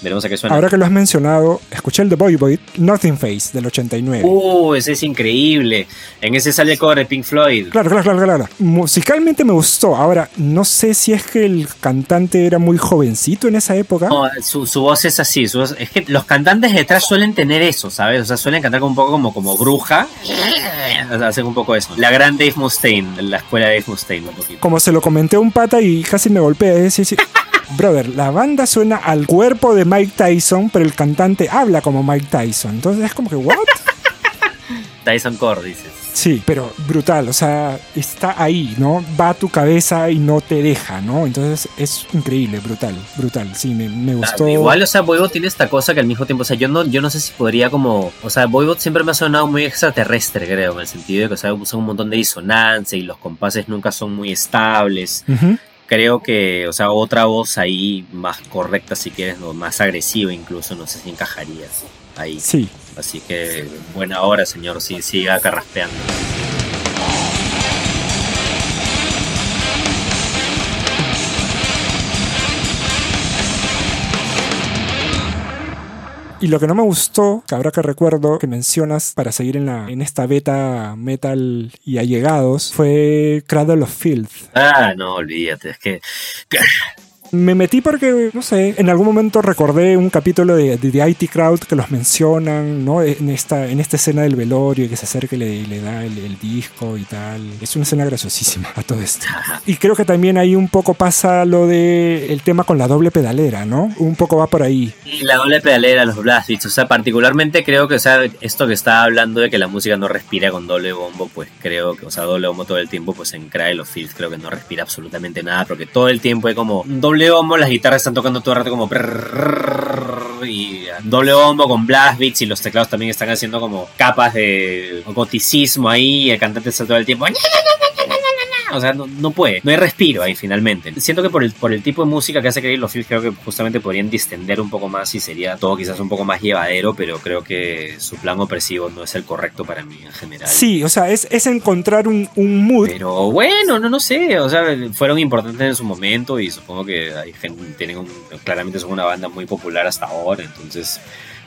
Veremos a qué suena. Ahora que lo has mencionado, escuché el de Boy Boy, Nothing Face, del 89. Uh, ese es increíble. En ese sale el cover de Pink Floyd. Claro, claro, claro, claro. Musicalmente me gustó. Ahora, no sé si es que el cantante era muy jovencito en esa época. No, su, su voz es así. su voz- es que los cantantes de trash suelen tener eso, ¿sabes? O sea, suelen cantar como un poco como, como bruja. Hacen un poco eso. La gran Dave Mustaine, la escuela de Dave Mustaine, un poquito. Como se lo comenté a un pata y casi me golpea. Es decir, brother, la banda suena al cuerpo de Mike Tyson, pero el cantante habla como Mike Tyson. Entonces es como que, ¿what? Tyson Core, dices. Sí, pero brutal, o sea, está ahí, ¿no? Va a tu cabeza y no te deja, ¿no? Entonces es increíble, brutal, brutal, sí, me, me gustó. Ah, Igual, o sea, Voivod tiene esta cosa que al mismo tiempo, o sea, yo no, yo no sé si podría como, o sea, Voivod siempre me ha sonado muy extraterrestre, creo, en el sentido de que, o sea, usa un montón de disonancia y los compases nunca son muy estables. Ujú. Creo que, o sea, otra voz ahí más correcta, si quieres, o más agresiva incluso, no sé si encajaría ahí. Sí, Así que, buena hora, señor, sí, siga carraspeando. Y lo que no me gustó, que ahora que recuerdo que mencionas para seguir en, la, en esta beta metal y allegados, fue Cradle of Filth. Ah, no, olvídate, es que... Me metí porque, no sé, en algún momento recordé un capítulo de, de The IT Crowd que los mencionan, ¿no? En esta, en esta escena del velorio que se acerca y le, le da el, disco y tal. Es una escena graciosísima a todo esto. Y creo que también ahí un poco pasa lo de el tema con la doble pedalera, ¿no? Un poco va por ahí. Y la doble pedalera, los blast beats, o sea, particularmente creo que, o sea, esto que estaba hablando de que la música no respira con doble bombo, pues creo que, o sea, doble bombo todo el tiempo, pues en Cradle of Filth creo que no respira absolutamente nada, porque todo el tiempo hay como doble bombo, las guitarras están tocando todo el rato como y doble bombo con blast beats y los teclados también están haciendo como capas de goticismo ahí y el cantante está todo el tiempo o sea, no, no puede, no hay respiro ahí finalmente. Siento que por el, por el tipo de música que hace Cradle of Filth, creo que justamente podrían distender un poco más y sería todo quizás un poco más llevadero, pero creo que su plan opresivo no es el correcto para mí en general. Sí, o sea, es, es encontrar un, un mood. Pero bueno, no, no sé, o sea, fueron importantes en su momento y supongo que hay gente, tienen un, claramente son una banda muy popular hasta ahora, entonces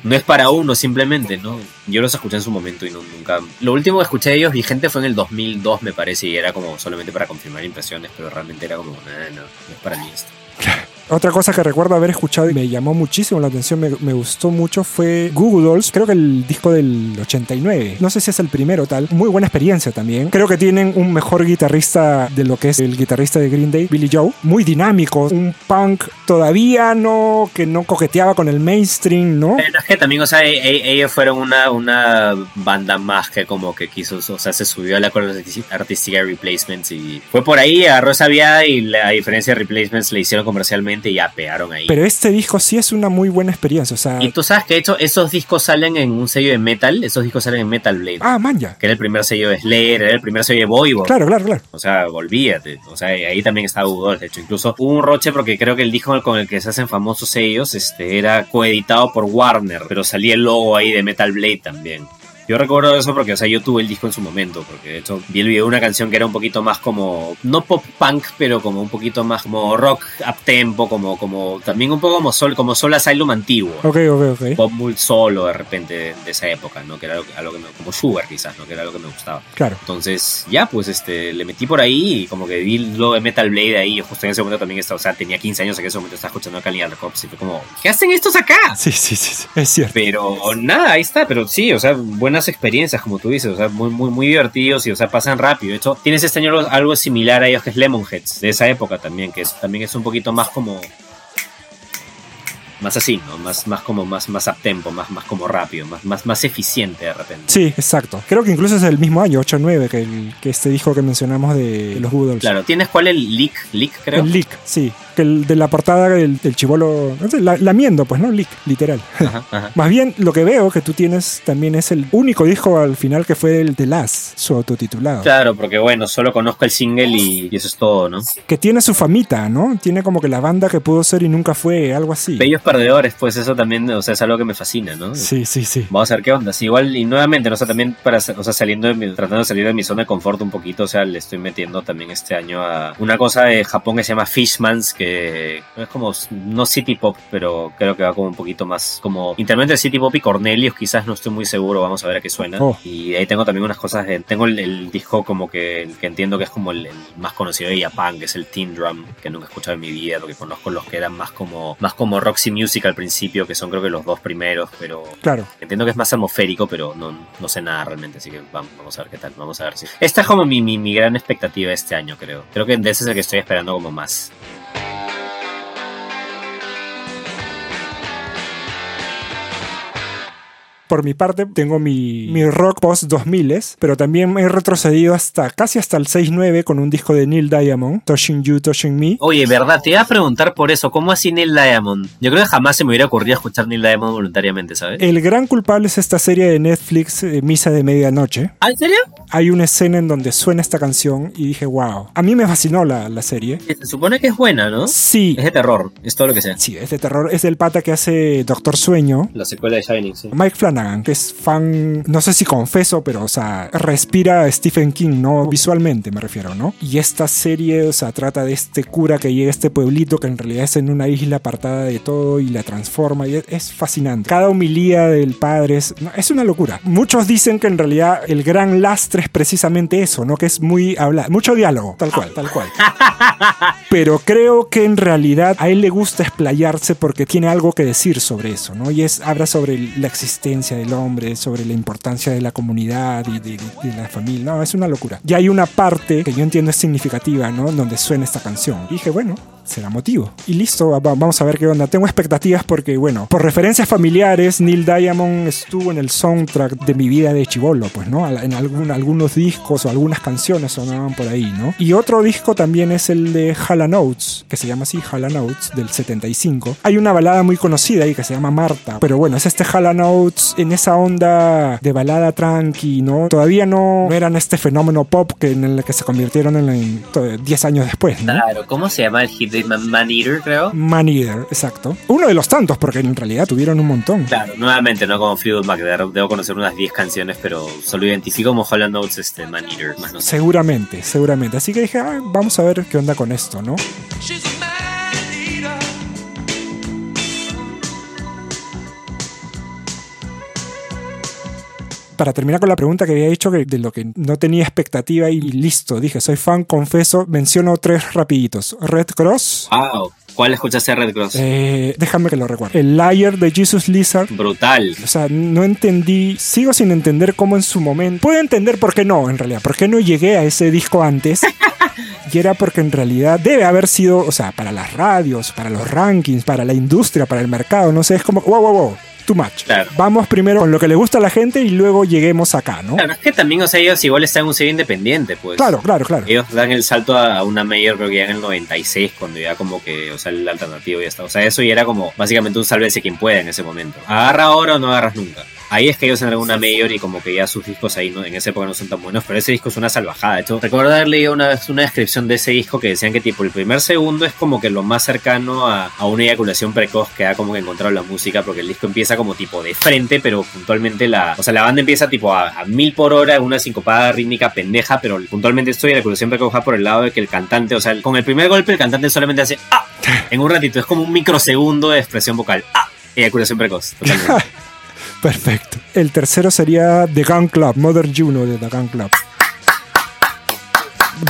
no es para uno simplemente, ¿no? Yo los escuché en su momento y no, nunca... Lo último que escuché de ellos vigente fue en el 2002, me parece, y era como solamente para confirmar impresiones, pero realmente era como, "Nah, no, no es para mí esto. Otra cosa que recuerdo haber escuchado y me llamó muchísimo la atención, me, me gustó mucho, fue Google Dolls. Creo que el disco del 89. No sé si es el primero tal. Muy buena experiencia también. Creo que tienen un mejor guitarrista de lo que es el guitarrista de Green Day, Billy Joe. Muy dinámico. Un punk todavía no, que no coqueteaba con el mainstream, ¿no? Es que también, o sea, e- e- ellos fueron una, una banda más que como que quiso, o sea, se subió a la cosa artística de Replacements y fue por ahí, agarró esa vía y la, diferencia de Replacements le hicieron comercialmente ya pegaron ahí. Pero este disco sí es una muy buena experiencia. O sea, Y tú sabes que de hecho esos discos salen en un sello de metal, esos discos salen en Metal Blade, ah, man, ya. que era el primer sello de Slayer, era el primer sello de Voivod. Claro, claro, claro. O sea, olvídate. O sea, ahí también estaba Udol, de hecho. Incluso hubo un roche porque creo que el disco con el que se hacen famosos ellos este, era coeditado por Warner, pero salía el logo ahí de Metal Blade también. Yo recuerdo eso porque, o sea, yo tuve el disco en su momento, porque de hecho vi el video de una canción que era un poquito más como, no pop punk, pero como un poquito más como rock up tempo, como, como, también un poco como Sol, como Sol Asylum antiguo. Ok, ok, ok. Pop muy solo de repente de, de esa época, ¿no? Que era algo, algo que me, como Sugar quizás, ¿no? Que era algo que me gustaba. Claro. Entonces, ya, pues este, le metí por ahí y como que vi lo de Metal Blade ahí. Yo justo en ese momento también estaba, o sea, tenía 15 años en ese momento estaba escuchando a Calian Records y fue como, ¿qué hacen estos acá? Sí, sí, sí, sí. Es cierto. Pero nada, ahí está, pero sí, o sea, buenas experiencias, como tú dices, o sea, muy, muy, muy divertidos y, o sea, pasan rápido. De hecho, tienes este año algo, similar a ellos que es Lemonheads, de esa época también, que es, también es un poquito más como. Más así, ¿no? Más, más como más, más up tempo, más, más como rápido, más, más, más eficiente de repente. Sí, exacto. Creo que incluso es el mismo año, 8-9, que, el- que este disco que mencionamos de los Goodles. Claro, ¿tienes cuál el Leak? Leak, creo. El Leak, sí. Que el de la portada del, del chivolo. No sé, la, lamiendo, pues, ¿no? Literal. Ajá, ajá. Más bien, lo que veo que tú tienes también es el único disco al final que fue el de Last, su autotitulado. Claro, porque bueno, solo conozco el single y, y eso es todo, ¿no? Que tiene su famita, ¿no? Tiene como que la banda que pudo ser y nunca fue, algo así. Bellos perdedores, pues eso también, o sea, es algo que me fascina, ¿no? Sí, sí, sí. Vamos a ver qué onda. Sí, igual, y nuevamente, ¿no? o sea, también para, o sea, saliendo de mi- tratando de salir de mi zona de confort un poquito, o sea, le estoy metiendo también este año a una cosa de Japón que se llama Fishmans, que es como, no city pop, pero creo que va como un poquito más, como intermedio de city pop y Cornelius, quizás no estoy muy seguro, vamos a ver a qué suena. Oh. Y ahí tengo también unas cosas, de- tengo el, el disco como que, el que entiendo que es como el, el más conocido de Japan, que es el Teen Drum, que nunca he escuchado en mi vida, porque conozco los que eran más como, más como Roxy Music al principio, que son creo que los dos primeros, pero Claro. Entiendo que es más atmosférico, pero no, no sé nada realmente, así que vamos, vamos a ver qué tal, vamos a ver si... Esta es como mi, mi, mi gran expectativa este año, creo. Creo que de ese es el que estoy esperando como más. Por mi parte, tengo mi, mi rock post 2000 pero también me he retrocedido hasta casi hasta el 6-9 con un disco de Neil Diamond, Touching You, Touching Me. Oye, verdad, te iba a preguntar por eso, ¿cómo así Neil Diamond? Yo creo que jamás se me hubiera ocurrido escuchar Neil Diamond voluntariamente, ¿sabes? El gran culpable es esta serie de Netflix, eh, Misa de Medianoche. ¿Ah, en serio? Hay una escena en donde suena esta canción y dije, wow. A mí me fascinó la, la serie. Se supone que es buena, ¿no? Sí, Es de terror, es todo lo que sea. sí, es de terror. Es del pata que hace Doctor Sueño. La secuela de Shining, sí. Mike Flanagan. Flanagan, que es fan, no sé si confeso, pero, o sea, respira Stephen King, ¿no? Visualmente me refiero, ¿no? Y esta serie, o sea, trata de este cura que llega a este pueblito que en realidad es en una isla apartada de todo y la transforma y es, es fascinante. Cada humilía del padre es, no, es una locura. Muchos dicen que en realidad el gran lastre es precisamente eso, ¿no? Que es muy hablar, mucho diálogo, tal cual, tal cual. Pero creo que en realidad a él le gusta explayarse porque tiene algo que decir sobre eso, ¿no? Y es, habla sobre la existencia del hombre, sobre la importancia de la comunidad y de, de- de la familia. No, es una locura. Y hay una parte que yo entiendo es significativa, ¿no? Donde suena esta canción. Y dije, bueno, será motivo. Y listo, va- vamos a ver qué onda. Tengo expectativas porque, bueno, por referencias familiares, Neil Diamond estuvo en el soundtrack de mi vida de chivolo, pues, ¿no? En algún, algunos discos o algunas canciones sonaban por ahí, ¿no? Y otro disco también es el de Hala Notes, que se llama así, Hala Notes, del 75. Hay una balada muy conocida ahí que se llama Marta, pero bueno, es este Hala Notes en esa onda de balada tranqui, ¿no? Todavía no, eran este fenómeno pop que en el que se convirtieron en, en to- 10 años después. Claro, ¿cómo se llama el hit de Man, Man Eater, creo? Man Eater, exacto. Uno de los tantos, porque en realidad tuvieron un montón. Claro, nuevamente, no como Fleetwood Mac, de- debo conocer unas 10 canciones, pero solo identifico como Holland Notes este Man Eater, más no sé. Seguramente, seguramente. Así que dije, "Ah, vamos a ver qué onda con esto, ¿no? She's Para terminar con la pregunta que había hecho, que de lo que no tenía expectativa y listo, dije, soy fan, confeso, menciono tres rapiditos. Red Cross, Wow, ¿cuál escuchaste de Red Cross? eh, déjame que lo recuerde. El Liar de Jesus Lizard. Brutal. O sea, no entendí, sigo sin entender cómo en su momento. Puedo entender por qué no, en realidad. ¿Por qué no llegué a ese disco antes? Y era porque en realidad debe haber sido, o sea, para las radios, para los rankings, para la industria, para el mercado, no sé, es como, wow, wow, wow, too much. Claro. Vamos primero con lo que le gusta a la gente y luego lleguemos acá, ¿no? Claro, es que también, o sea, ellos igual están en un sello independiente, pues. Claro, claro, claro. Ellos dan el salto a a una mayor, creo que ya en el 96, cuando ya como que, o sea, el alternativo ya está. O sea, eso ya era como básicamente un sálvese quien pueda en ese momento. Agarra ahora o no agarras nunca. Ahí es que ellos en una mayor y como que ya sus discos ahí no, en esa época no son tan buenos, pero ese disco es una salvajada. De hecho, recuerdo haber leído una vez una descripción de ese disco que decían que tipo el primer segundo es como que lo más cercano a, a una eyaculación precoz que ha como que encontrado la música, porque el disco empieza como tipo de frente, pero puntualmente la, o sea, la banda empieza tipo a, mil por hora en una sincopada rítmica pendeja, pero puntualmente esto de eyaculación precoz por el lado de que el cantante, o sea, con el primer golpe el cantante solamente hace ah en un ratito, es como un microsegundo de expresión vocal. Ah, eyaculación precoz. Totalmente. Perfecto. El tercero sería The Gun Club, Mother Juno de The Gun Club.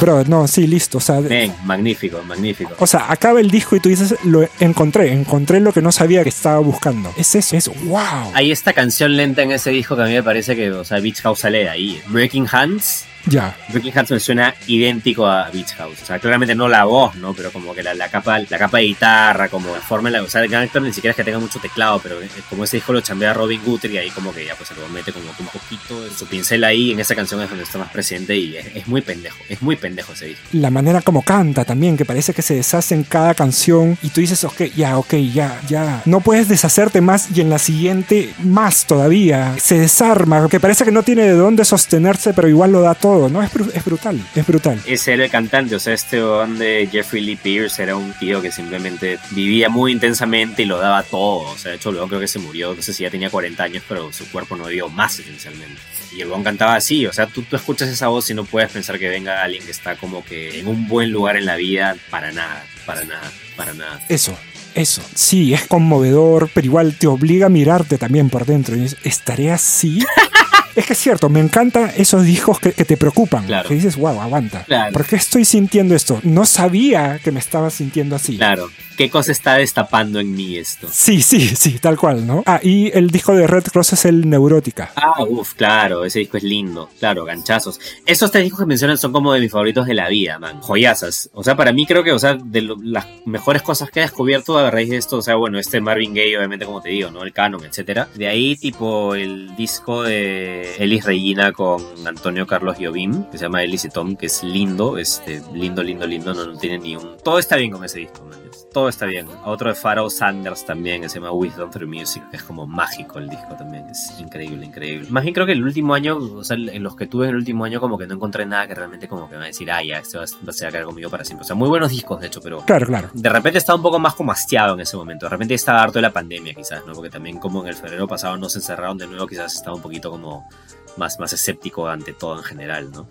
Bro, no, sí, listo. O sea, Ven, magnífico, magnífico. o sea, acaba el disco y tú dices, lo encontré, encontré lo que no sabía que estaba buscando. Es eso, es wow. Hay esta canción lenta en ese disco que a mí me parece que, o sea, Beach House sale de ahí. Breaking Hands. Ya. Hands me suena idéntico a Beach House. O sea, claramente no la voz, ¿no? Pero como que la, la capa la capa de guitarra, como la forma en la... O sea, el Gangster ni siquiera es que tenga mucho teclado, pero como ese disco lo chambea Robin Guthrie, ahí como que ya pues se lo mete como un poquito de su pincel ahí. En esa canción es donde está más presente y es, es muy pendejo. Es muy pendejo ese disco. La manera como canta también, que parece que se deshace en cada canción y tú dices, ok, ya, ok, ya, ya. No puedes deshacerte más y en la siguiente más todavía. Se desarma, que parece que no tiene de dónde sostenerse, pero igual lo da todo, ¿no? Es, es brutal, es brutal. Ese era el cantante, o sea, este band de Jeffrey Lee Pierce era un tío que simplemente vivía muy intensamente y lo daba todo. O sea, de hecho, luego creo que se murió, no sé si ya tenía 40 años, pero su cuerpo no vivió más esencialmente. Y el buen cantaba así, o sea, tú, tú escuchas esa voz y no puedes pensar que venga alguien que está como que en un buen lugar en la vida, para nada, para nada, para nada. Eso. Eso, sí, es conmovedor, pero igual te obliga a mirarte también por dentro. Y dices, ¿estaré así? es que es cierto, me encantan esos discos que, que te preocupan. Claro. Que dices, wow, aguanta. Claro. ¿Por qué estoy sintiendo esto? No sabía que me estaba sintiendo así. Claro, ¿qué cosa está destapando en mí esto? Sí, sí, sí, tal cual, ¿no? Ah, y el disco de Red Cross es el Neurótica. Ah, uff, claro, ese disco es lindo, claro, ganchazos. Esos tres discos que mencionan son como de mis favoritos de la vida, man, joyazas. O sea, para mí creo que, o sea, de lo- las mejores cosas que he descubierto a raíz de esto, o sea, bueno, este Marvin Gaye, obviamente, como te digo, ¿no? El canon, etcétera. De ahí, tipo, el disco de Elis Regina con Antonio Carlos Jobim, que se llama Elis y Tom, que es lindo, este, lindo, lindo, lindo, no, no tiene ni un... Todo está bien con ese disco, man. Todo está bien. Otro de Pharaoh Sanders también, que se llama Wisdom Through Music, que es como mágico el disco también. Es increíble, increíble. Más bien creo que el último año, o sea, en los que tuve en el último año, como que no encontré nada que realmente como que me va a decir, ah, ya, este va, a- se va a quedar conmigo para siempre. O sea, muy buenos discos, de hecho, pero Claro, claro. de repente estaba un poco más como hastiado en ese momento. De repente estaba harto de la pandemia, quizás, ¿no? Porque también como en el febrero pasado no se encerraron de nuevo, quizás estaba un poquito como más, más escéptico ante todo en general, ¿no?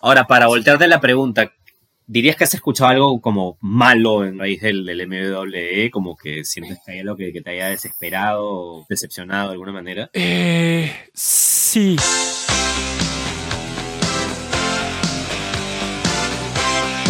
Ahora, para voltearte la pregunta, ¿dirías que has escuchado algo como malo en raíz del, del MWE? Como que sientes que hay algo que, te haya desesperado decepcionado de alguna manera. Eh, sí.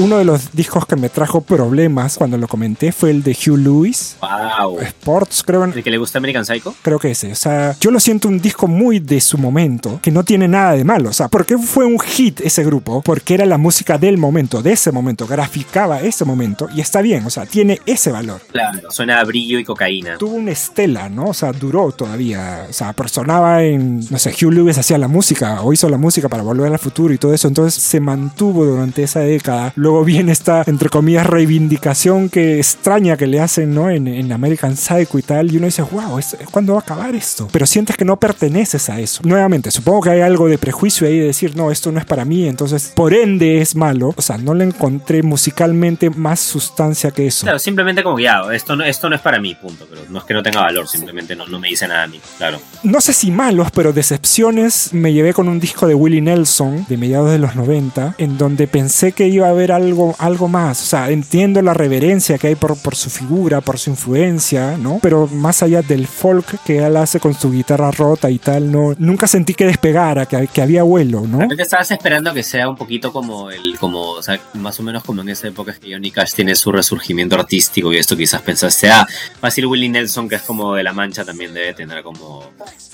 Uno de los discos que me trajo problemas cuando lo comenté fue el de Hugh Lewis, ¡Wow! Sports, creo, ¿El que le gusta American Psycho? creo que ese. O sea, yo lo siento un disco muy de su momento, que no tiene nada de malo. O sea, ¿por qué fue un hit ese grupo? Porque era la música del momento, de ese momento, graficaba ese momento y está bien, o sea, tiene ese valor. Claro, suena a brillo y cocaína. Tuvo una estela, ¿no? O sea, duró todavía. O sea, sonaba en, no sé, Hugh Lewis hacía la música o hizo la música para volver al futuro y todo eso. Entonces se mantuvo durante esa década. Luego viene esta, entre comillas, reivindicación que extraña que le hacen, ¿no? En, en American Psycho y tal. Y uno dice, wow, ¿es, ¿cuándo va a acabar esto? Pero sientes que no perteneces a eso. Nuevamente, supongo que hay algo de prejuicio ahí de decir, no, esto no es para mí. Entonces, por ende es malo. O sea, no le encontré musicalmente más sustancia que eso. Claro, simplemente como ya, esto no, esto no es para mí, punto. Pero no es que no tenga valor, simplemente no, no me dice nada a mí, claro. no sé si malos, pero decepciones me llevé con un disco de Willie Nelson de mediados de los 90, en donde pensé que iba a haber algo, algo más. O sea, entiendo la reverencia que hay por, por su figura, por su influencia, ¿no? Pero más allá del folk que él hace con su guitarra rota y tal, no, nunca sentí que despegara, que, que había vuelo, ¿no? De repente estabas esperando que sea un poquito como el, como, o sea, más o menos como en esa época que Johnny Cash tiene su resurgimiento artístico y esto quizás pensaste, ah, fácil Willie Nelson que es como de la mancha también debe tener como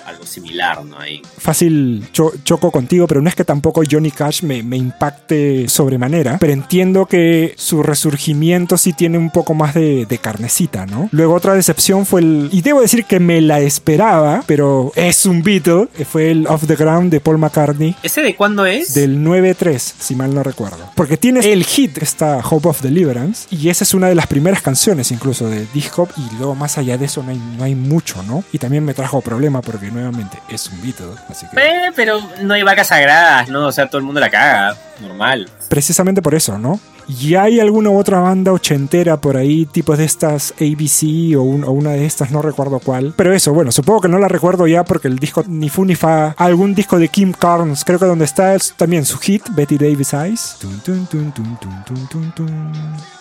algo similar, ¿no? Ahí. fácil cho- choco contigo, pero no es que tampoco Johnny Cash me, me impacte sobremanera, pero entiendo que su resurgimiento sí tiene un poco más de, de carnecita, ¿no? Luego otra decepción fue el, y debo decir que me la esperaba, pero es un Beatle, fue el Off the Ground de Paul McCartney. ¿Ese de cuándo es? Del 9-3, si mal no recuerdo. Porque tiene el hit, esta Hope of Deliverance, y esa es una de las primeras canciones incluso de Disc Hop, y luego más allá de eso no hay, no hay mucho, ¿no? Y también me trajo problema porque nuevamente es un Beatle, así que... Eh, pero no hay vacas sagradas, ¿no? O sea, todo el mundo la caga, normal. precisamente por eso, ¿no? ¿Y hay alguna otra banda ochentera por ahí, tipo de estas ABC o, un- o una de estas, no recuerdo cuál? Pero eso, bueno, supongo que no la recuerdo ya porque el disco ni fu ni fa. Algún disco de Kim Carnes, creo que donde está es también su hit, Betty Davis Eyes.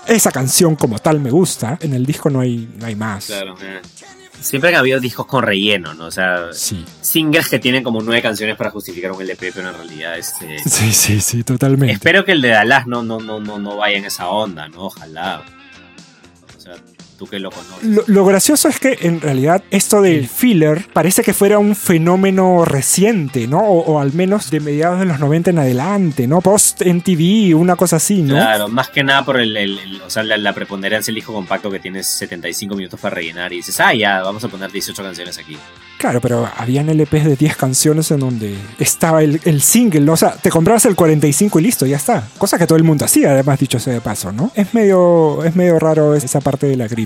Esa canción como tal me gusta, en el disco no hay, no hay más. Claro. eh. Siempre han habido discos con relleno, ¿no? O sea, Sí. singles que tienen como nueve canciones para justificar un LP, pero en realidad este... Sí, sí, sí, totalmente. Espero que el de Dallas no, no, no, no, no vaya en esa onda, ¿no? Ojalá. O sea, tú que lo conoces. Lo, lo gracioso es que en realidad esto del filler parece que fuera un fenómeno reciente, ¿no? O, o al menos de mediados de los 90 en adelante, ¿no? Post MTV, una cosa así, ¿no? Claro, más que nada por el, el- el- o sea, la, la preponderancia del disco compacto que tienes 75 minutos para rellenar y dices, ah, ya, vamos a poner 18 canciones aquí. Claro, pero habían LPs de 10 canciones en donde estaba el, el single, ¿no? O sea, te comprabas el 45 y listo, ya está. Cosa que todo el mundo hacía, además dicho sea de paso, ¿no? Es medio, es medio raro esa parte de la crítica.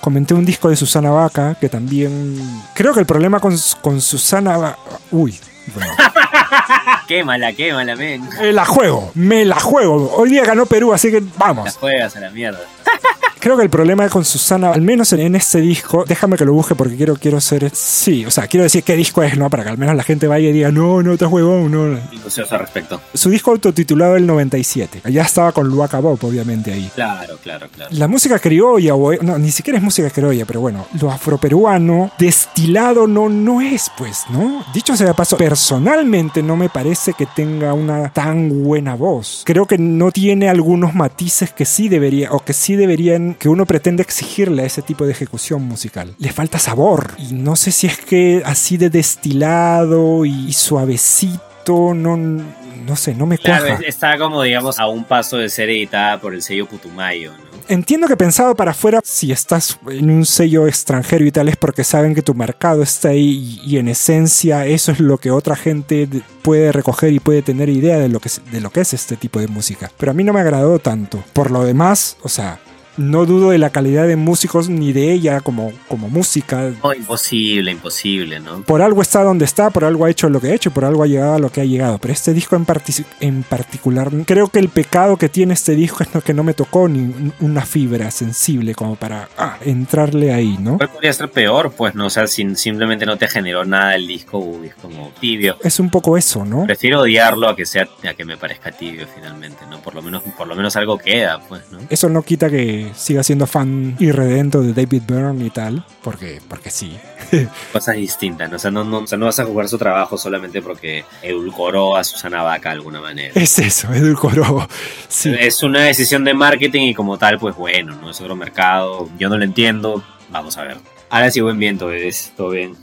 Comenté un disco de Susana Vaca, que también... Creo que el problema con, con Susana... Va- Uy. bueno. Quémala, quémala, men. Me la juego, me la juego. Hoy día ganó Perú, así que La vamos. juegas a la mierda. Creo que el problema con Susana, al menos en, este disco, déjame que lo busque porque quiero, quiero ser. Sí, o sea, quiero decir qué disco es, ¿no? Para que al menos la gente vaya y diga, no, no te juego, no. Minucioso al respecto. Su disco autotitulado el 97. Ya estaba con Luaca Bob, obviamente, ahí. Claro, claro, claro. La música criolla, o, no, ni siquiera es música criolla, pero bueno, lo afroperuano, destilado no, no es, pues, ¿no? Dicho sea de paso, personalmente no me parece que tenga una tan buena voz. Creo que no tiene algunos matices que sí debería, o que sí deberían, que uno pretende exigirle a ese tipo de ejecución musical. Le falta sabor, y no sé si es que así de destilado y suavecito, no, no sé, no me Claro, cuaja. está como, digamos, a un paso de ser editada por el sello Putumayo, ¿no? entiendo que pensado para afuera, si estás en un sello extranjero y tal, es porque saben que tu mercado está ahí y, y en esencia eso es lo que otra gente de- puede recoger y puede tener idea de lo, que es, de lo que es este tipo de música. Pero a mí no me agradó tanto. Por lo demás, o sea, no dudo de la calidad de músicos ni de ella como, como música. No, imposible, imposible, ¿no? Por algo está donde está, por algo ha hecho lo que ha hecho, por algo ha llegado a lo que ha llegado. Pero este disco en, partici- en particular, creo que el pecado que tiene este disco es que no me tocó ni un- una fibra sensible como para ah, entrarle ahí, ¿no? ¿Cuál podría ser peor? Pues no, o sea, si simplemente no te generó nada el disco, uy, es como tibio. Es un poco eso, ¿no? Prefiero odiarlo a que sea a que me parezca tibio finalmente, ¿no? Por lo menos, por lo menos algo queda, pues, ¿no? Eso no quita que siga siendo fan irredento de David Byrne y tal, porque, porque sí. Cosas distintas, ¿no? O sea, no, no, o sea, no vas a jugar su trabajo solamente porque edulcoró a Susana Vaca de alguna manera. Es eso, edulcoró. Sí. Es una decisión de marketing y como tal, pues bueno, no es otro mercado. Yo no lo entiendo. Vamos a ver. Ahora sí, buen viento, es todo bien.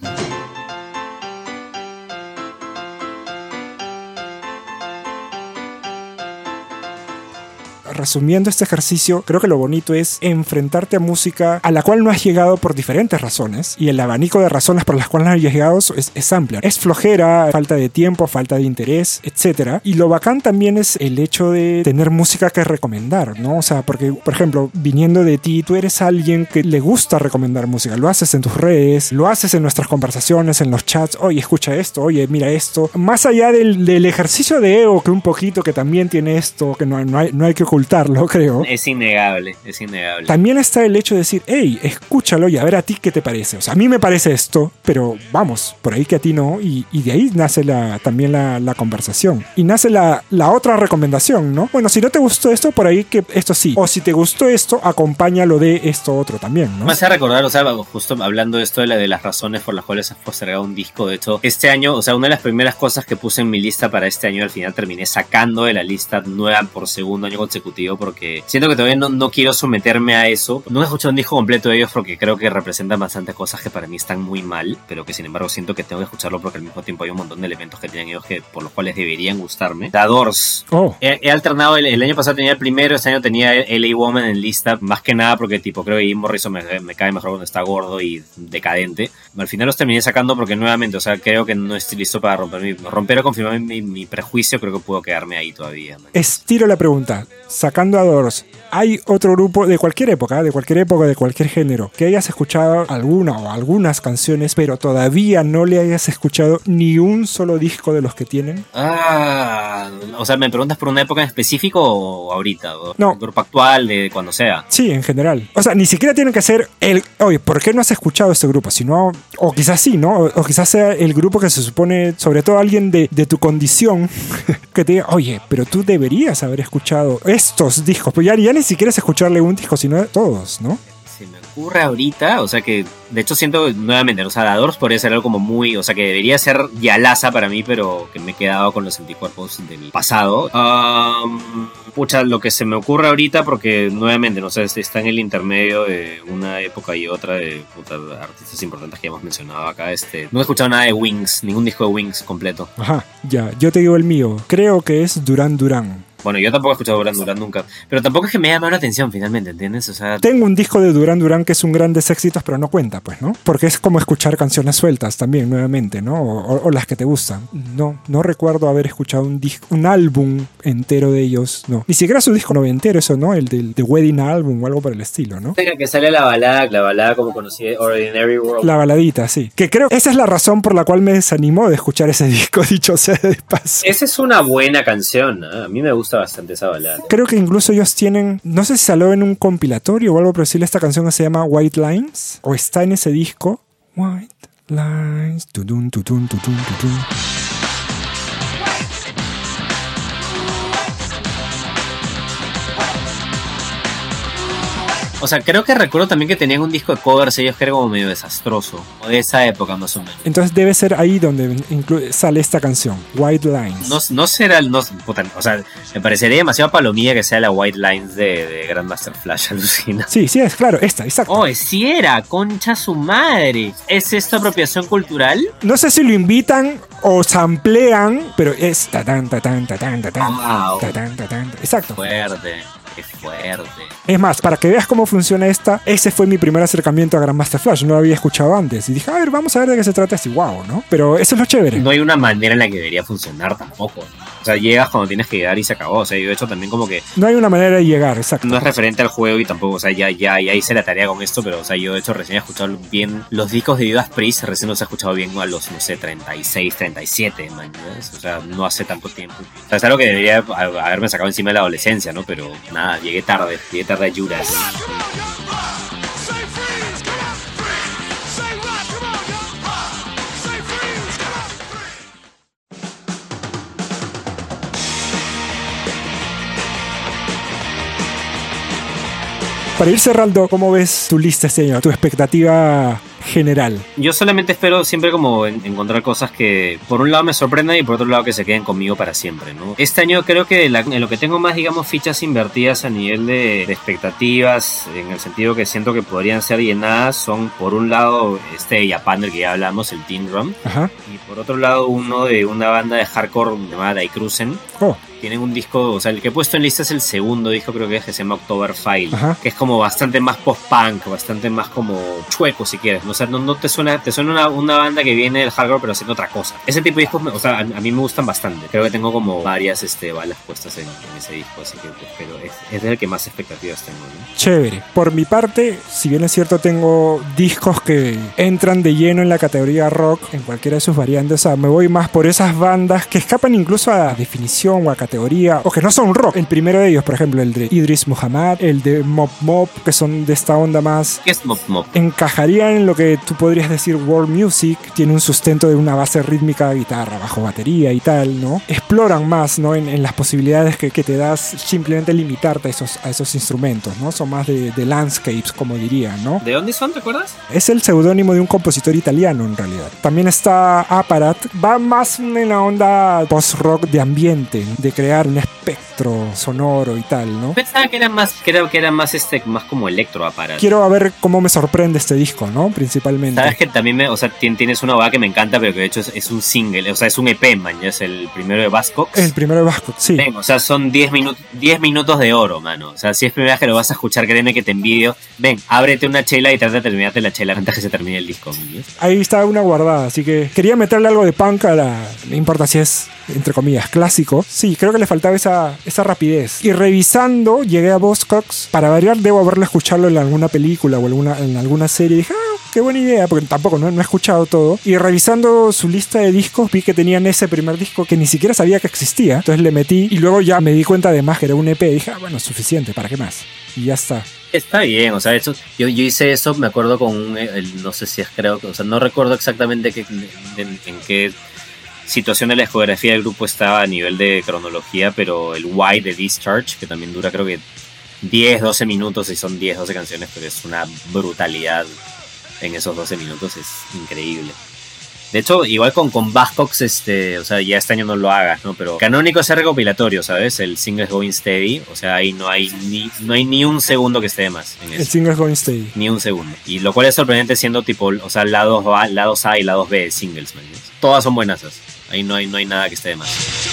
Resumiendo este ejercicio, creo que lo bonito es enfrentarte a música a la cual no has llegado por diferentes razones. Y el abanico de razones por las cuales no has llegado es, es amplio. Es flojera, falta de tiempo, falta de interés, etc. Y lo bacán también es el hecho de tener música que recomendar, ¿no? O sea, porque, por ejemplo, viniendo de ti, tú eres alguien que le gusta recomendar música. Lo haces en tus redes, lo haces en nuestras conversaciones, en los chats. Oye, escucha esto, oye, mira esto. Más allá del, del ejercicio de ego, que un poquito que también tiene esto, que no, no hay, no hay que creo. Es innegable, es innegable. También está el hecho de decir, hey, escúchalo y a ver a ti qué te parece. O sea, a mí me parece esto, pero vamos, por ahí que a ti no. Y, y de ahí nace la, también la, la conversación. Y nace la, la otra recomendación, ¿no? Bueno, si no te gustó esto, por ahí que esto sí. O si te gustó esto, acompáñalo de esto otro también, ¿no? Me hace recordar, o sea, justo hablando de esto de, la, de las razones por las cuales has postergado un disco, de hecho, este año, o sea, una de las primeras cosas que puse en mi lista para este año, al final terminé sacando de la lista nueva por segundo año consecutivo, porque siento que todavía no, no quiero someterme a eso. No he escuchado un disco completo de ellos porque creo que representan bastantes cosas que para mí están muy mal, pero que sin embargo siento que tengo que escucharlo porque al mismo tiempo hay un montón de elementos que tienen ellos que por los cuales deberían gustarme. The Doors. Oh, He, he alternado, el, el año pasado tenía el primero, este año tenía LA Woman en lista, más que nada porque tipo creo que Jim Morrison me, me cae mejor cuando está gordo y decadente. Al final los terminé sacando porque nuevamente, o sea, creo que no estoy listo para romper mi, romper o confirmar mi, mi prejuicio, creo que puedo quedarme ahí todavía. man. estiro la pregunta. Sacando a Doors, ¿hay otro grupo de cualquier época, de cualquier época, de cualquier género, que hayas escuchado alguna o algunas canciones, pero todavía no le hayas escuchado ni un solo disco de los que tienen? Ah, o sea, ¿me preguntas por una época en específico o ahorita? O No. grupo actual, de cuando sea. Sí, en general. O sea, ni siquiera tienen que ser el, oye, ¿por qué no has escuchado este grupo? Sino, o quizás sí, ¿no? O, quizás sea el grupo que se supone, sobre todo alguien de, de tu condición, que te diga, oye, pero tú deberías haber escuchado estos discos. Pues ya ni siquiera es escucharle un disco, sino todos, ¿no? Ocurre ahorita, o sea que de hecho siento nuevamente, los Adadors podría ser algo como muy, o sea que debería ser Yalaza para mí, pero que me he quedado con los anticuerpos del pasado. Pucha, lo que se me ocurre ahorita, porque nuevamente, no sé, está en el intermedio de una época y otra de puta, artistas importantes que hemos mencionado acá. Este, no he escuchado nada de Wings, ningún disco de Wings completo. Ajá, ya, yo te digo el mío. Creo que es Duran Duran. Bueno, yo tampoco he escuchado Duran Duran nunca, pero tampoco es que me haya llamado la atención finalmente, ¿entiendes? O sea, Tengo un disco de Duran Duran que es un grandes éxitos, pero no cuenta, pues, ¿no? Porque es como escuchar canciones sueltas también, nuevamente, ¿no? O, o- o las que te gustan. No, no recuerdo haber escuchado un disco, un álbum entero de ellos, no. Ni siquiera su disco noventero, eso, ¿no? El del The Wedding Album o algo por el estilo, ¿no? Venga, que sale la balada, la balada como conocí de Ordinary World. La baladita, sí. Que creo, esa es la razón por la cual me desanimó de escuchar ese disco, dicho sea de paso. Esa es una buena canción, ¿ah? a mí me gusta bastante esa. Creo que incluso ellos tienen, no sé si salió en un compilatorio o algo, pero sí esta canción que se llama White Lines, o está en ese disco. White Lines, tudun, tutun, tutun, tutun. O sea, creo que recuerdo también que tenían un disco de covers ellos que era como medio desastroso, o de esa época más o menos. Entonces debe ser ahí donde sale esta canción, White Lines. No, no será el. No, puta, o sea, me parecería demasiado palomilla que sea la White Lines de, de Grandmaster Flash, alucina. Sí, sí, es claro, esta, exacto. Oh, si era, concha su madre. ¿Es esto apropiación cultural? No sé si lo invitan o samplean, pero es Wow. Exacto. Fuerte. Qué fuerte. Es más, para que veas cómo funciona esta, ese fue mi primer acercamiento a Grandmaster Flash. No lo había escuchado antes. Y dije, a ver, vamos a ver de qué se trata este wow, ¿no? Pero eso es lo chévere. No hay una manera en la que debería funcionar tampoco. O sea, llegas cuando tienes que llegar y se acabó. O sea, yo de hecho también como que No hay una manera de llegar, exacto. no es referente al juego y tampoco, o sea, ya, ya, ya hice la tarea con esto, pero, o sea, yo de hecho recién he escuchado bien los discos de Judas Priest, recién los he escuchado bien a los, no sé, 36, 37, man. O sea, no hace tanto tiempo. O sea, es algo que debería ha- haberme sacado encima de la adolescencia, ¿no? Pero nada, llegué tarde, llegué tarde a Judas. Para ir cerrando, ¿cómo ves tu lista este año? Tu expectativa general. Yo solamente espero siempre como en- encontrar cosas que por un lado me sorprendan y por otro lado que se queden conmigo para siempre, ¿no? Este año creo que la- en lo que tengo más, digamos, fichas invertidas a nivel de, de expectativas, en el sentido que siento que podrían ser llenadas, son por un lado este Japan del que ya hablamos, el Teen Drum, Ajá. y por otro lado uno de una banda de hardcore llamada Daikrusen. Oh, Tienen un disco, o sea, el que he puesto en lista es el segundo disco, creo que es que se llama October File, Ajá. que es como bastante más post-punk, bastante más como chueco si quieres. ¿no? O sea, no, no te suena, te suena una, una banda que viene del hardcore pero haciendo otra cosa. Ese tipo de discos, me- o sea, a, a mí me gustan bastante. Creo que tengo como varias este, balas puestas en, en ese disco, así que pues, pero es, es el que más expectativas tengo. ¿no? chévere. Por mi parte, si bien es cierto, tengo discos que entran de lleno en la categoría rock, en cualquiera de sus variantes. O sea, me voy más por esas bandas que escapan incluso a definición o a categoría, o que no son rock. El primero de ellos, por ejemplo, el de Idris Muhammad, el de Mop Mop, que son de esta onda más ¿Qué es Mop Mop? encajaría en lo que tú podrías decir world music, tiene un sustento de una base rítmica de guitarra, bajo batería y tal, ¿no? Exploran más, ¿no? En, en las posibilidades que, que te das simplemente limitarte a esos, a esos instrumentos, ¿no? Son más de, de landscapes, como dirían, ¿no? ¿De dónde son, te acuerdas? Es el seudónimo de un compositor italiano en realidad. También está Aparat, va más en la onda post-rock de ambiente, de crear un espectro sonoro y tal, ¿no? Pensaba que era más, creo que era más este, más como electro aparato. Quiero a ver cómo me sorprende este disco, ¿no? Principalmente. Sabes que también me, o sea, tien- tienes una boda que me encanta, pero que de hecho es, es un single, o sea, es un EP, man, ya es el primero de Buzzcocks. El primero de Vasco, sí. Ven, o sea, son 10 minutos 10 minutos de oro, mano. O sea, si es primera vez que lo vas a escuchar, créeme que te envidio. Ven, ábrete una chela y trata de terminarte la chela antes que se termine el disco, ¿no? Ahí está una guardada, así que quería meterle algo de punk a la. No importa si es, entre comillas, clásico. Sí, creo que le faltaba esa, esa rapidez. Y revisando, llegué a Buzzcocks. Para variar, debo haberlo escuchado en alguna película o alguna, en alguna serie. Dije, ah, qué buena idea, porque tampoco no, he escuchado todo. Y revisando su lista de discos, vi que tenían ese primer disco que ni siquiera sabía que existía. Entonces le metí y luego ya me di cuenta además que era un EP. Y dije, ah, bueno, suficiente, ¿para qué más? Y ya está. Está bien, o sea, hecho, yo, hice eso, me acuerdo con un, no sé si es creo, que- o sea, no recuerdo exactamente qué- en, en qué situación de la discografía del grupo estaba a nivel de cronología, pero el Why de Discharge, que también dura creo que 10, 12 minutos y son 10, 12 canciones, pero es una brutalidad en esos 12 minutos, es increíble. De hecho, igual con, con Buzzcocks, este, o sea, ya este año no lo hagas, ¿no? Pero canónico es recopilatorio, ¿sabes? El single Going Steady, o sea, ahí no hay ni, no hay ni un segundo que esté de más en El single Going Steady. Ni un segundo. Y lo cual es sorprendente siendo tipo, o sea, lados A, lados A y lados B de singles, man. Todas son buenas. Ahí no hay, no hay nada que esté de más.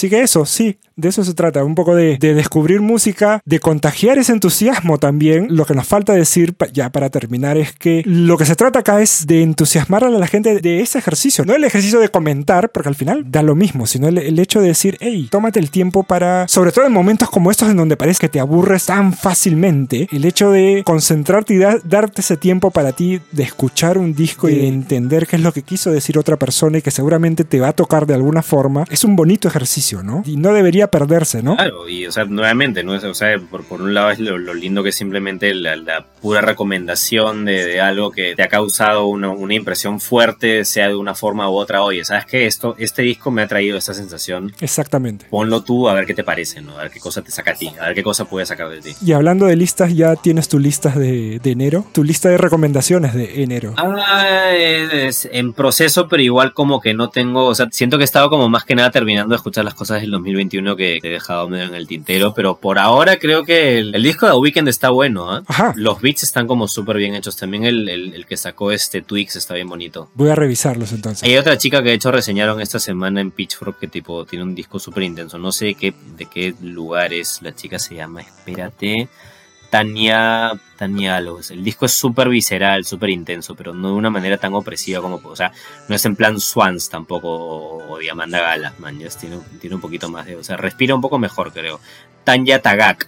Así que eso, sí, de eso se trata, un poco de, de descubrir música, de contagiar ese entusiasmo también. Lo que nos falta decir, ya para terminar, es que lo que se trata acá es de entusiasmar a la gente de ese ejercicio, no el ejercicio de comentar, porque al final da lo mismo, sino el, el hecho de decir, hey, tómate el tiempo para, sobre todo en momentos como estos en donde parece que te aburres tan fácilmente, el hecho de concentrarte y da- darte ese tiempo para ti de escuchar un disco y de entender qué es lo que quiso decir otra persona y que seguramente te va a tocar de alguna forma, es un bonito ejercicio, ¿no? Y no debería perderse, ¿no? Claro, y o sea, nuevamente, ¿no? O sea, por, por un lado es lo, lindo que simplemente la pura recomendación de, de algo que te ha causado una, una impresión fuerte, sea de una forma u otra. Oye, ¿sabes qué? Esto, este disco me ha traído esta sensación. Exactamente. Ponlo tú a ver qué te parece, ¿no? A ver qué cosa te saca a ti, a ver qué cosa puedes sacar de ti. Y hablando de listas, ya tienes tu listas de, de enero, tu lista de recomendaciones de enero. Ah, es en proceso, pero igual como que no tengo, o sea, siento que he estado como más que nada terminando de escuchar las cosas del 2021 que he dejado medio en el tintero, pero por ahora creo que el, el disco de The Weeknd está bueno, ¿ah? Ajá. Los beats están como súper bien hechos, también el, el- el que sacó este Twix está bien bonito. Voy a revisarlos entonces. Hay otra chica que de hecho reseñaron esta semana en Pitchfork que tipo tiene un disco súper intenso, no sé de qué, de qué lugar es, la chica se llama, espérate, Tania, Tania algo. El disco es súper visceral, súper intenso, pero no de una manera tan opresiva como, o sea, no es en plan Swans tampoco o, o Diamanda Gala, man, tiene, tiene un poquito más de, o sea, respira un poco mejor creo. Tanya Tagak,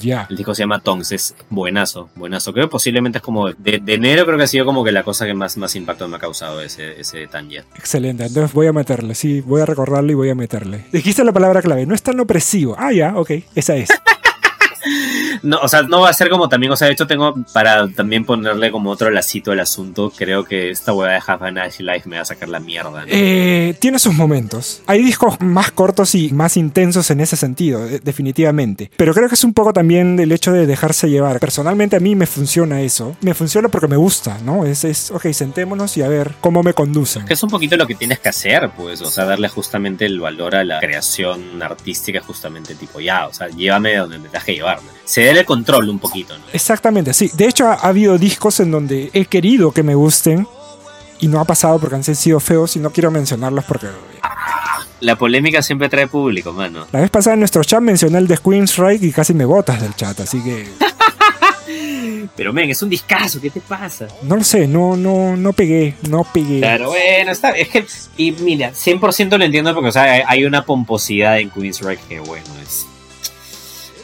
Ya. el disco se llama Tongs, es buenazo, buenazo. Creo que posiblemente es como, de, de enero creo que ha sido como que la cosa que más, más impacto me ha causado ese, ese Tanya. Excelente, entonces voy a meterle, sí, voy a recordarlo y voy a meterle. Dijiste la palabra clave, no es tan opresivo. Ah, ya, ok, esa es. No, o sea, no va a ser como también, o sea, de hecho tengo para también ponerle como otro lacito al asunto, creo que esta hueá de Half a Nice Life me va a sacar la mierda. ¿no? Eh, tiene sus momentos. Hay discos más cortos y más intensos en ese sentido, de- definitivamente. Pero creo que es un poco también el hecho de dejarse llevar. Personalmente a mí me funciona eso. Me funciona porque me gusta, ¿no? Es, es ok, sentémonos y a ver cómo me conducen. Que es un poquito lo que tienes que hacer, pues, o sea, darle justamente el valor a la creación artística, justamente tipo, ya, o sea, llévame donde me tengas que llevarme. Se dé el control un poquito, ¿no? Exactamente, sí. De hecho, ha, ha habido discos en donde he querido que me gusten y no ha pasado porque han sido feos y no quiero mencionarlos porque... La polémica siempre trae público, mano. La vez pasada en nuestro chat mencioné el de Queensryche y casi me botas del chat, así que... Pero, men, es un discazo, ¿qué te pasa? No lo sé, no, no, no pegué, no pegué. Claro, bueno, está, es que, y mira, 100% lo entiendo porque, o sea, hay- una pomposidad en Queensrÿche que, bueno, es...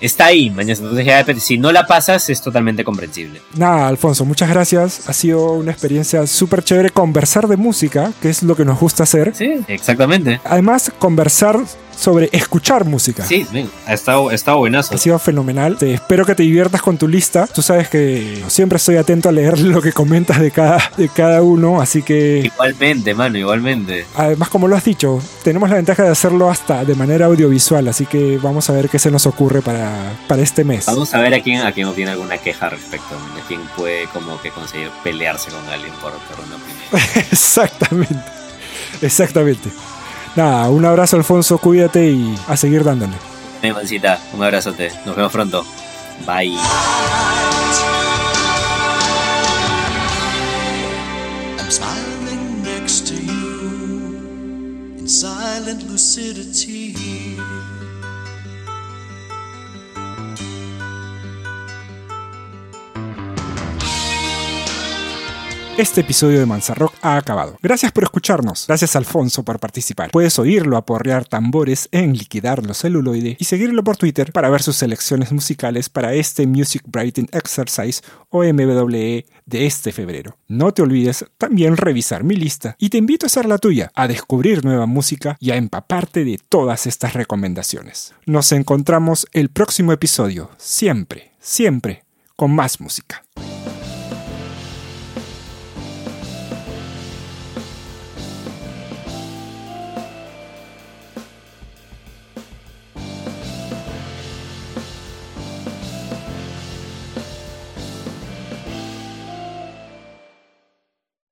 Está ahí, mañana. Entonces, si no la pasas, es totalmente comprensible. Nada, Alfonso, muchas gracias. Ha sido una experiencia súper chévere conversar de música, que es lo que nos gusta hacer. Sí, exactamente. Además, conversar sobre escuchar música. Sí, ha estado, ha estado buenazo. Ha sido fenomenal. Te espero que te diviertas con tu lista. Tú sabes que siempre estoy atento a leer lo que comentas de cada, de cada uno, así que Igualmente, mano, igualmente. además como lo has dicho, tenemos la ventaja de hacerlo hasta de manera audiovisual, así que vamos a ver qué se nos ocurre para, para este mes. Vamos a ver a quién, a quién tiene alguna queja respecto, a quién puede como que conseguir pelearse con alguien por, por una opinión. Exactamente. Exactamente. Nada, un abrazo Alfonso, cuídate y a seguir dándole. Mi mancita, un abrazote. Nos vemos pronto. Bye. I'm smiling next to you in silent lucidity. Este episodio de Manzarrock ha acabado. Gracias por escucharnos. Gracias Alfonso por participar. Puedes oírlo aporrear tambores en liquidar los celuloide y seguirlo por Twitter para ver sus selecciones musicales para este Music Writing Exercise o MWE de este febrero. No te olvides también revisar mi lista y te invito a hacer la tuya, a descubrir nueva música y a empaparte de todas estas recomendaciones. Nos encontramos el próximo episodio, siempre, siempre, con más música.